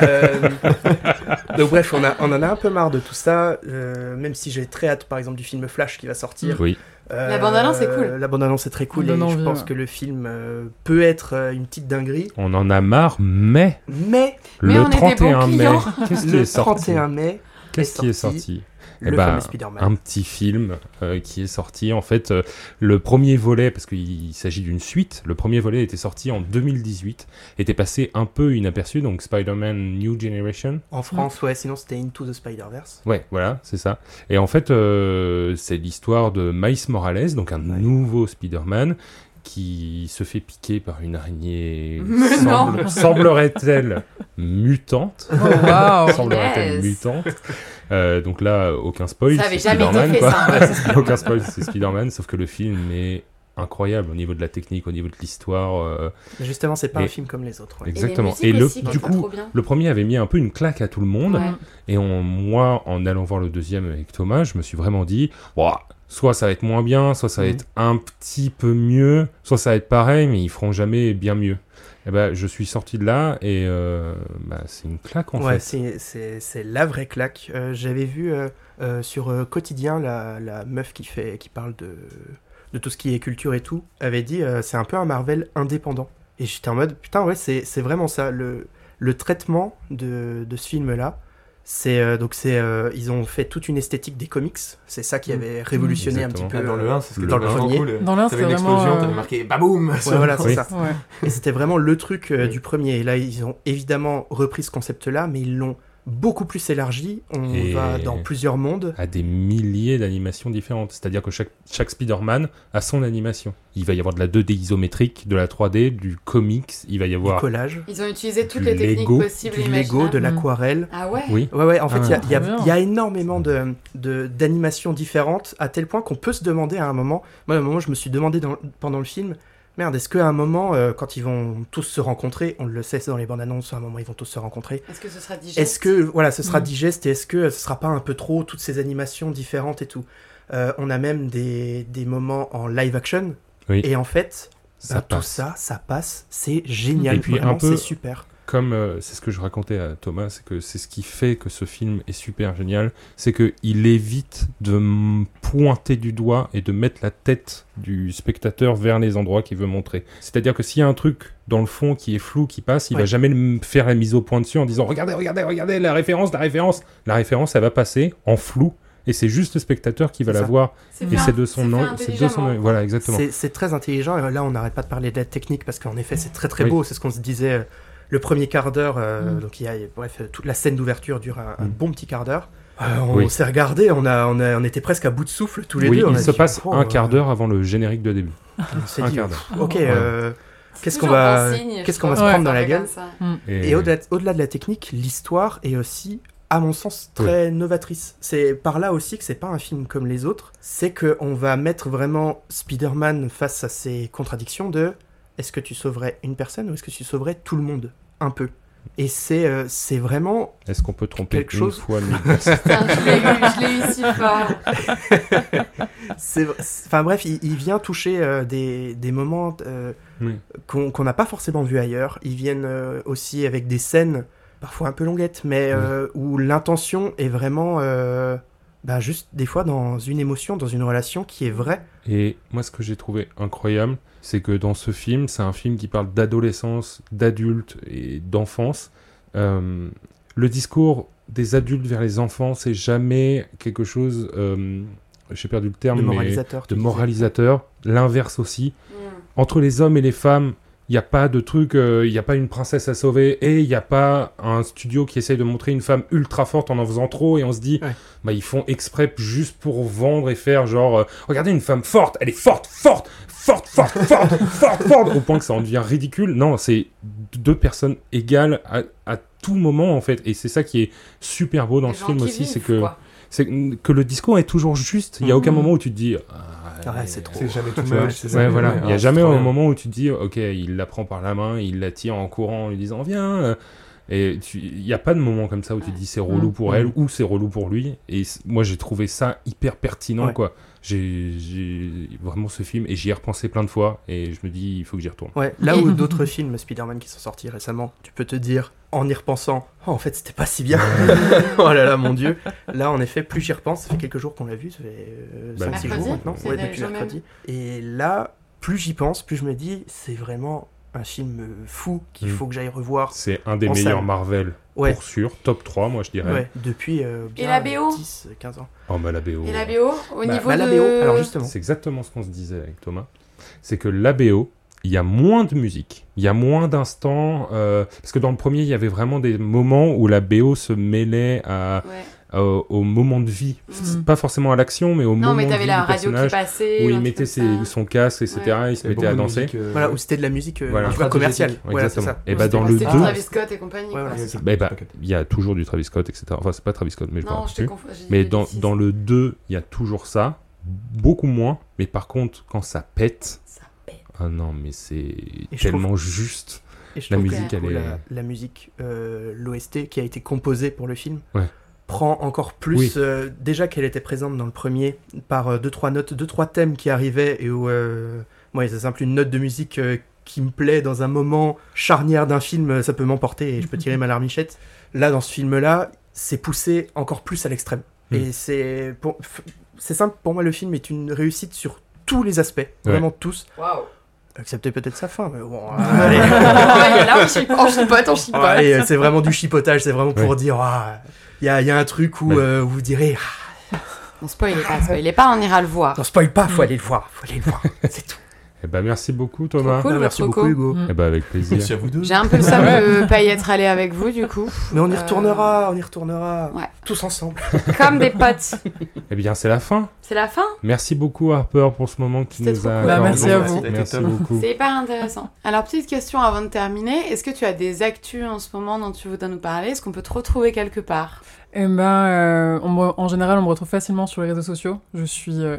Euh, donc bref, on, a, on en a un peu marre de tout ça. euh, même si j'ai très hâte, par exemple, du film Flash qui va sortir. Oui. Euh, La bande-annonce est cool. La bande-annonce est très cool et je pense que le film euh, peut être euh, une petite dinguerie. On en a marre, mais Mais Mais le on est des bons 31 mai, clients. qu'est-ce qui le est sorti? 31 mai, Qu'est-ce qui est sorti? Le Eh ben, fameux Spider-Man. un petit film euh, qui est sorti. En fait, euh, le premier volet, parce qu'il s'agit d'une suite, le premier volet était sorti en 2018, était passé un peu inaperçu, donc Spider-Man New Generation. En France, ouais, sinon c'était Into the Spider-Verse. Ouais, voilà, c'est ça. Et en fait, euh, c'est l'histoire de Miles Morales, donc un Ouais. nouveau Spider-Man qui se fait piquer par une araignée, <laughs> semble- <laughs> semblerait-elle mutante. Oh, waouh semblerait-elle Yes. mutante. Euh, donc là, aucun spoil. Ça avait jamais été Spider-Man, fait, quoi. ça, <laughs> aucun spoil, c'est Spider-Man, sauf que le film est incroyable au niveau de la technique, au niveau de l'histoire. euh, justement, c'est pas Et- un film comme les autres. ouais. Exactement. Et, le- aussi, du coup, le premier avait mis un peu une claque à tout le monde. Ouais. Et on, moi, en allant voir le deuxième avec Thomas, je me suis vraiment dit, Ouah, soit ça va être moins bien, soit ça va Mhm. être un petit peu mieux, soit ça va être pareil, mais ils feront jamais bien mieux. Et ben, je suis sorti de là et euh, bah, c'est une claque en ouais, fait. c'est- la vraie claque. Euh, J'avais vu euh, euh, sur Quotidien la, la meuf qui, fait, qui parle de, de tout ce qui est culture et tout, avait dit c'est un peu un Marvel indépendant. Et j'étais en mode putain, ouais, c'est vraiment ça. Le, le traitement de, de ce film-là, c'est euh, donc c'est euh, ils ont fait toute une esthétique des comics. C'est ça qui Mm. avait révolutionné un petit peu. Ah, dans le euh, 1, c'est ce que le dans le premier. Dans le un, T'avais une c'était vraiment, explosion, euh, t'avais marqué baboum Ouais, voilà, c'est Oui. ça. Ouais. Et c'était vraiment le truc euh, Oui. du premier. Et là, ils ont évidemment repris ce concept-là, mais ils l'ont beaucoup plus élargi. On Et- va dans plusieurs mondes. À des milliers d'animations différentes. C'est-à-dire que chaque, chaque Spider-Man a son animation. Il va y avoir de la 2D isométrique, de la 3D, du comics, il va y Du avoir. collage, Ils ont utilisé toutes Du les techniques Lego, possibles du Lego, de l'aquarelle. Ah ouais Oui. Ouais, ouais, en fait, il y a- Ah, il y, a- trop bien. il y a énormément de, de- d'animations différentes, à tel point qu'on peut se demander à un moment. Moi, à un moment, je me suis demandé dans- pendant le film, merde, est-ce qu'à un moment, euh, quand ils vont tous se rencontrer, on le sait c'est dans les bandes annonces, à un moment, ils vont tous se rencontrer, Est-ce que ce sera digeste Est-ce que voilà, ce sera Mm. digeste et est-ce que ce sera pas un peu trop toutes ces animations différentes et tout? Euh, On a même des, des moments en live action Oui. et en fait, Ça bah, tout ça, ça passe, c'est génial, Et puis, un vraiment, peu- c'est super. Comme euh, c'est ce que je racontais à Thomas, c'est que c'est ce qui fait que ce film est super génial, c'est que il évite de pointer du doigt et de mettre la tête du spectateur vers les endroits qu'il veut montrer. C'est-à-dire que s'il y a un truc dans le fond qui est flou, qui passe, il Ouais. va jamais faire la mise au point dessus en disant regardez, regardez, regardez la référence, la référence. La référence, elle va passer en flou. Et c'est juste le spectateur qui va la ça. voir. C'est Et c'est de son. C'est de son. Voilà, exactement. C'est c'est très intelligent et là, on n'arrête pas de parler de la technique parce qu'en effet, c'est très très Oui. beau. C'est ce qu'on se disait. Le premier quart d'heure, euh, Mm. donc il y a, bref, toute la scène d'ouverture dure un, un Mm. bon petit quart d'heure. Euh, on Oui. s'est regardé, on, a, on, a, on était presque à bout de souffle tous les oui, deux. on il a se dit, passe oh, un euh, quart d'heure avant le générique de début. On Un dit, quart d'heure. ok, euh, qu'est-ce qu'on va, qu'est-ce qu'on va se prendre dans la gueule ça. Et, Et au-delà au-delà de la technique, l'histoire est aussi, à mon sens, très novatrice. C'est par là aussi que c'est pas un film comme les autres. C'est que on va mettre vraiment Spider-Man face à ses contradictions de est-ce que tu sauverais une personne ou est-ce que tu sauverais tout le monde Un peu? Et c'est euh, c'est vraiment Est-ce qu'on peut tromper Quelque une chose fois <laughs> mille personnes? Putain, je l'ai eu, si fort. <laughs> Enfin bref, il, il vient toucher euh, des, des moments euh, Oui. qu'on n'a pas forcément vu ailleurs. Ils viennent euh, aussi avec des scènes, parfois un peu longuettes, mais euh, où l'intention est vraiment euh, bah, juste des fois dans une émotion, dans une relation qui est vraie. Et moi, ce que j'ai trouvé incroyable, c'est que dans ce film, c'est un film qui parle d'adolescence, d'adultes et d'enfance. Euh, le discours des adultes vers les enfants, c'est jamais quelque chose. euh, j'ai perdu le terme, de mais moralisateur. de moralisateur. L'inverse aussi. Mm. Entre les hommes et les femmes, il n'y a pas de truc, euh, il n'y a pas une princesse à sauver et il n'y a pas un studio qui essaye de montrer une femme ultra forte en en faisant trop et on se dit, Ouais. bah ils font exprès juste pour vendre et faire genre, euh, regardez une femme forte, elle est forte, forte, forte, forte, forte, forte, forte, au point que ça en devient ridicule. Non, c'est deux personnes égales à, à tout moment en fait et c'est ça qui est super beau dans Les ce gens film aussi, c'est que, quoi. C'est que le discours est toujours juste. Il n'y a aucun Mhm. moment où tu te dis, ah, Ouais, c'est trop. C'est jamais tout ouais, voilà. Il n'y a ah, jamais trop un bien. moment où tu te dis, ok, il la prend par la main, il la tire en courant en lui disant, viens. Euh, Et il n'y a pas de moment comme ça où tu te dis c'est relou pour Mm. elle ou c'est relou pour lui. Et moi, j'ai trouvé ça hyper pertinent, Ouais. quoi. J'ai vraiment ce film et j'y ai repensé plein de fois et je me dis il faut que j'y retourne. Ouais, là où d'autres films Spider-Man qui sont sortis récemment, tu peux te dire, en y repensant, oh, en fait, c'était pas si bien. <laughs> oh là là, mon dieu. Là, en effet, plus j'y repense, ça fait quelques jours qu'on l'a vu, ça fait Bah, 5-6 Mercredi jours maintenant, ouais, depuis mercredi. Et là, plus j'y pense, plus je me dis, c'est vraiment un film euh, fou qu'il Mm. faut que j'aille revoir. C'est un des meilleurs salle. Marvel Ouais. pour sûr, top 3 moi je dirais. Ouais, depuis euh, bien la BO 10, 15 ans. Oh bah la BO. Et la BO, au Bah, niveau Bah, de... la BO, alors justement. C'est exactement ce qu'on se disait avec Thomas. C'est que la BO, il y a moins de musique, il y a moins d'instants. euh, parce que dans le premier, il y avait vraiment des moments où la BO se mêlait à, Ouais. À- au moment de vie. Mhm. Pas forcément à l'action, mais au Non, moment mais de t'avais vie la du radio qui personnage. passait. Où il mettait ses- son casque, etc. Ouais. Il se mettait à danser. euh, Voilà, où c'était de la musique, euh, Voilà. commerciale. Stratégique. Voilà, ça. Et bah dans C'était- le C'était 2, Travis Scott et compagnie. Ouais, voilà. bah, bah, il y a toujours du Travis Scott, etc. Enfin, c'est pas Travis Scott, mais je Non, parle je te plus. confonds. j'ai dit Mais dans, le 2, il y a toujours ça, beaucoup moins. Mais par contre, quand ça pète, Ça pète. ah non, mais c'est tellement juste. Et je La musique, elle est- la, la musique, euh, l'OST qui a été composée pour le film, Ouais. Prend encore plus. Oui. euh, déjà qu'elle était présente dans le premier, par euh, deux trois notes, deux trois thèmes qui arrivaient et où, euh, moi, c'est simple, une note de musique euh, qui me plaît dans un moment charnière d'un film, ça peut m'emporter et je peux tirer <laughs> ma larmichette. Là, dans ce film-là, c'est poussé encore plus à l'extrême. Mm. Et c'est pour- c'est simple, pour moi, le film est une réussite sur tous les aspects, vraiment tous, Waouh. excepté peut-être sa fin, mais bon. <laughs> Ouais, allez. là, on chipote, <laughs> on chipote, on et, euh, c'est vraiment du chipotage, c'est vraiment pour Ouais. dire, ah, il y, a, il y a un truc où Ouais. euh, vous direz, ah, On spoilez pas, spoilez pas, on ira le voir. non, spoil pas, faut aller le voir, faut aller le voir, c'est tout. Eh ben, merci beaucoup, Thomas. Cool, Ah, merci beaucoup, co. Hugo. Mm. Eh ben, avec plaisir. Merci à vous deux. J'ai un peu le seum <laughs> de pas y être allé avec vous, du coup. Mais on y Euh, retournera, on y retournera, Ouais. tous ensemble. <laughs> Comme des potes. Eh bien, c'est la fin. C'est la fin? Merci beaucoup, Harper, pour ce moment que tu C'était nous trop as cool. Bah, merci à vous. Merci beaucoup. C'est hyper intéressant. Alors, petite question avant de terminer. Est-ce que tu as des actus en ce moment dont tu voudrais nous parler? Est-ce qu'on peut te retrouver quelque part? Eh ben, euh, on me- en général, on me retrouve facilement sur les réseaux sociaux. Je suis euh,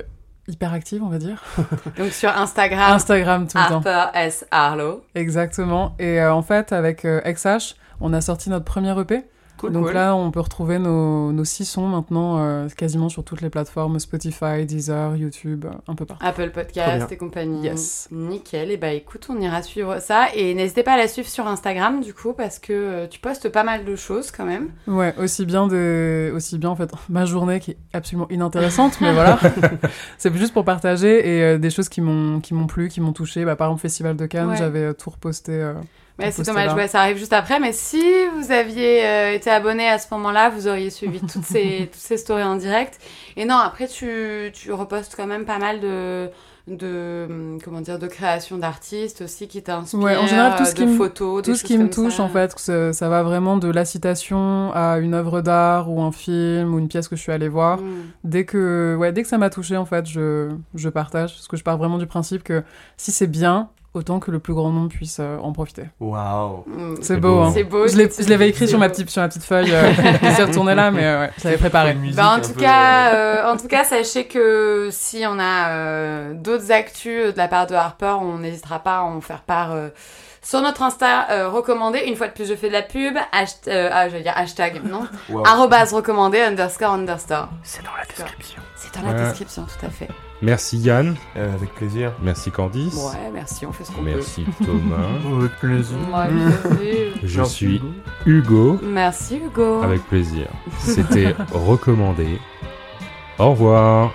hyper active, on va dire. <laughs> Donc, sur Instagram, Instagram tout le temps. Harper S. Harlow. Exactement. Et euh, en fait, avec euh, XH, on a sorti notre premier EP. Cool, Donc cool. là, on peut retrouver nos, nos six sons maintenant euh, quasiment sur toutes les plateformes Spotify, Deezer, YouTube, euh, un peu partout. Apple Podcast et compagnie. Yes. Nickel. Et bah écoute, on ira suivre ça. Et n'hésitez pas à la suivre sur Instagram du coup, parce que euh, tu postes pas mal de choses quand même. Ouais, aussi bien de, aussi bien en fait <laughs> ma journée qui est absolument inintéressante, mais voilà, <laughs> c'est juste pour partager et euh, des choses qui m'ont qui m'ont plu, qui m'ont touché. Bah, par exemple Festival de Cannes, Ouais. j'avais tout reposté. Mais c'est dommage, ouais, ça arrive juste après. Mais si vous aviez euh, été abonné à ce moment-là, vous auriez suivi toutes ces, <laughs> toutes ces stories en direct. Et non, après, tu, tu repostes quand même pas mal de, de comment dire, de créations d'artistes aussi qui t'inspirent. Ouais, en général, tout ce euh, qui me- photos, tout ce qui me touche ça. en fait, ça va vraiment de la citation à une œuvre d'art ou un film ou une pièce que je suis allée voir. Mm. Dès que, ouais, dès que ça m'a touché, en fait, je, je partage. Parce que je pars vraiment du principe que si c'est bien, autant que le plus grand nombre puisse euh, en profiter. Waouh. Mm. C'est beau, beau. hein. C'est beau. Je l'avais écrit sur ma petite, sur ma petite feuille. Euh, <laughs> je suis retournée là, mais euh, ouais, je l'avais préparé. Une musique Bah, en tout peu, cas, euh, en tout cas, sachez que si on a euh, d'autres actus de la part de Harper, on n'hésitera pas à en faire part euh, sur notre Insta euh, recommandé. Une fois de plus, je fais de la pub. Hasht- euh, ah, je vais dire hashtag, <laughs> non. Arrobase recommandé underscore underscore. C'est dans la description. C'est dans la Ouais. description, tout à fait. Merci Yann. Euh, avec plaisir. Merci Candice. Ouais, merci, on fait ce qu'on Merci Thomas. <laughs> Avec plaisir. peut. Ouais, plaisir. Je Merci, suis Hugo. Hugo. Merci Hugo. Avec plaisir. C'était recommandé. Au revoir.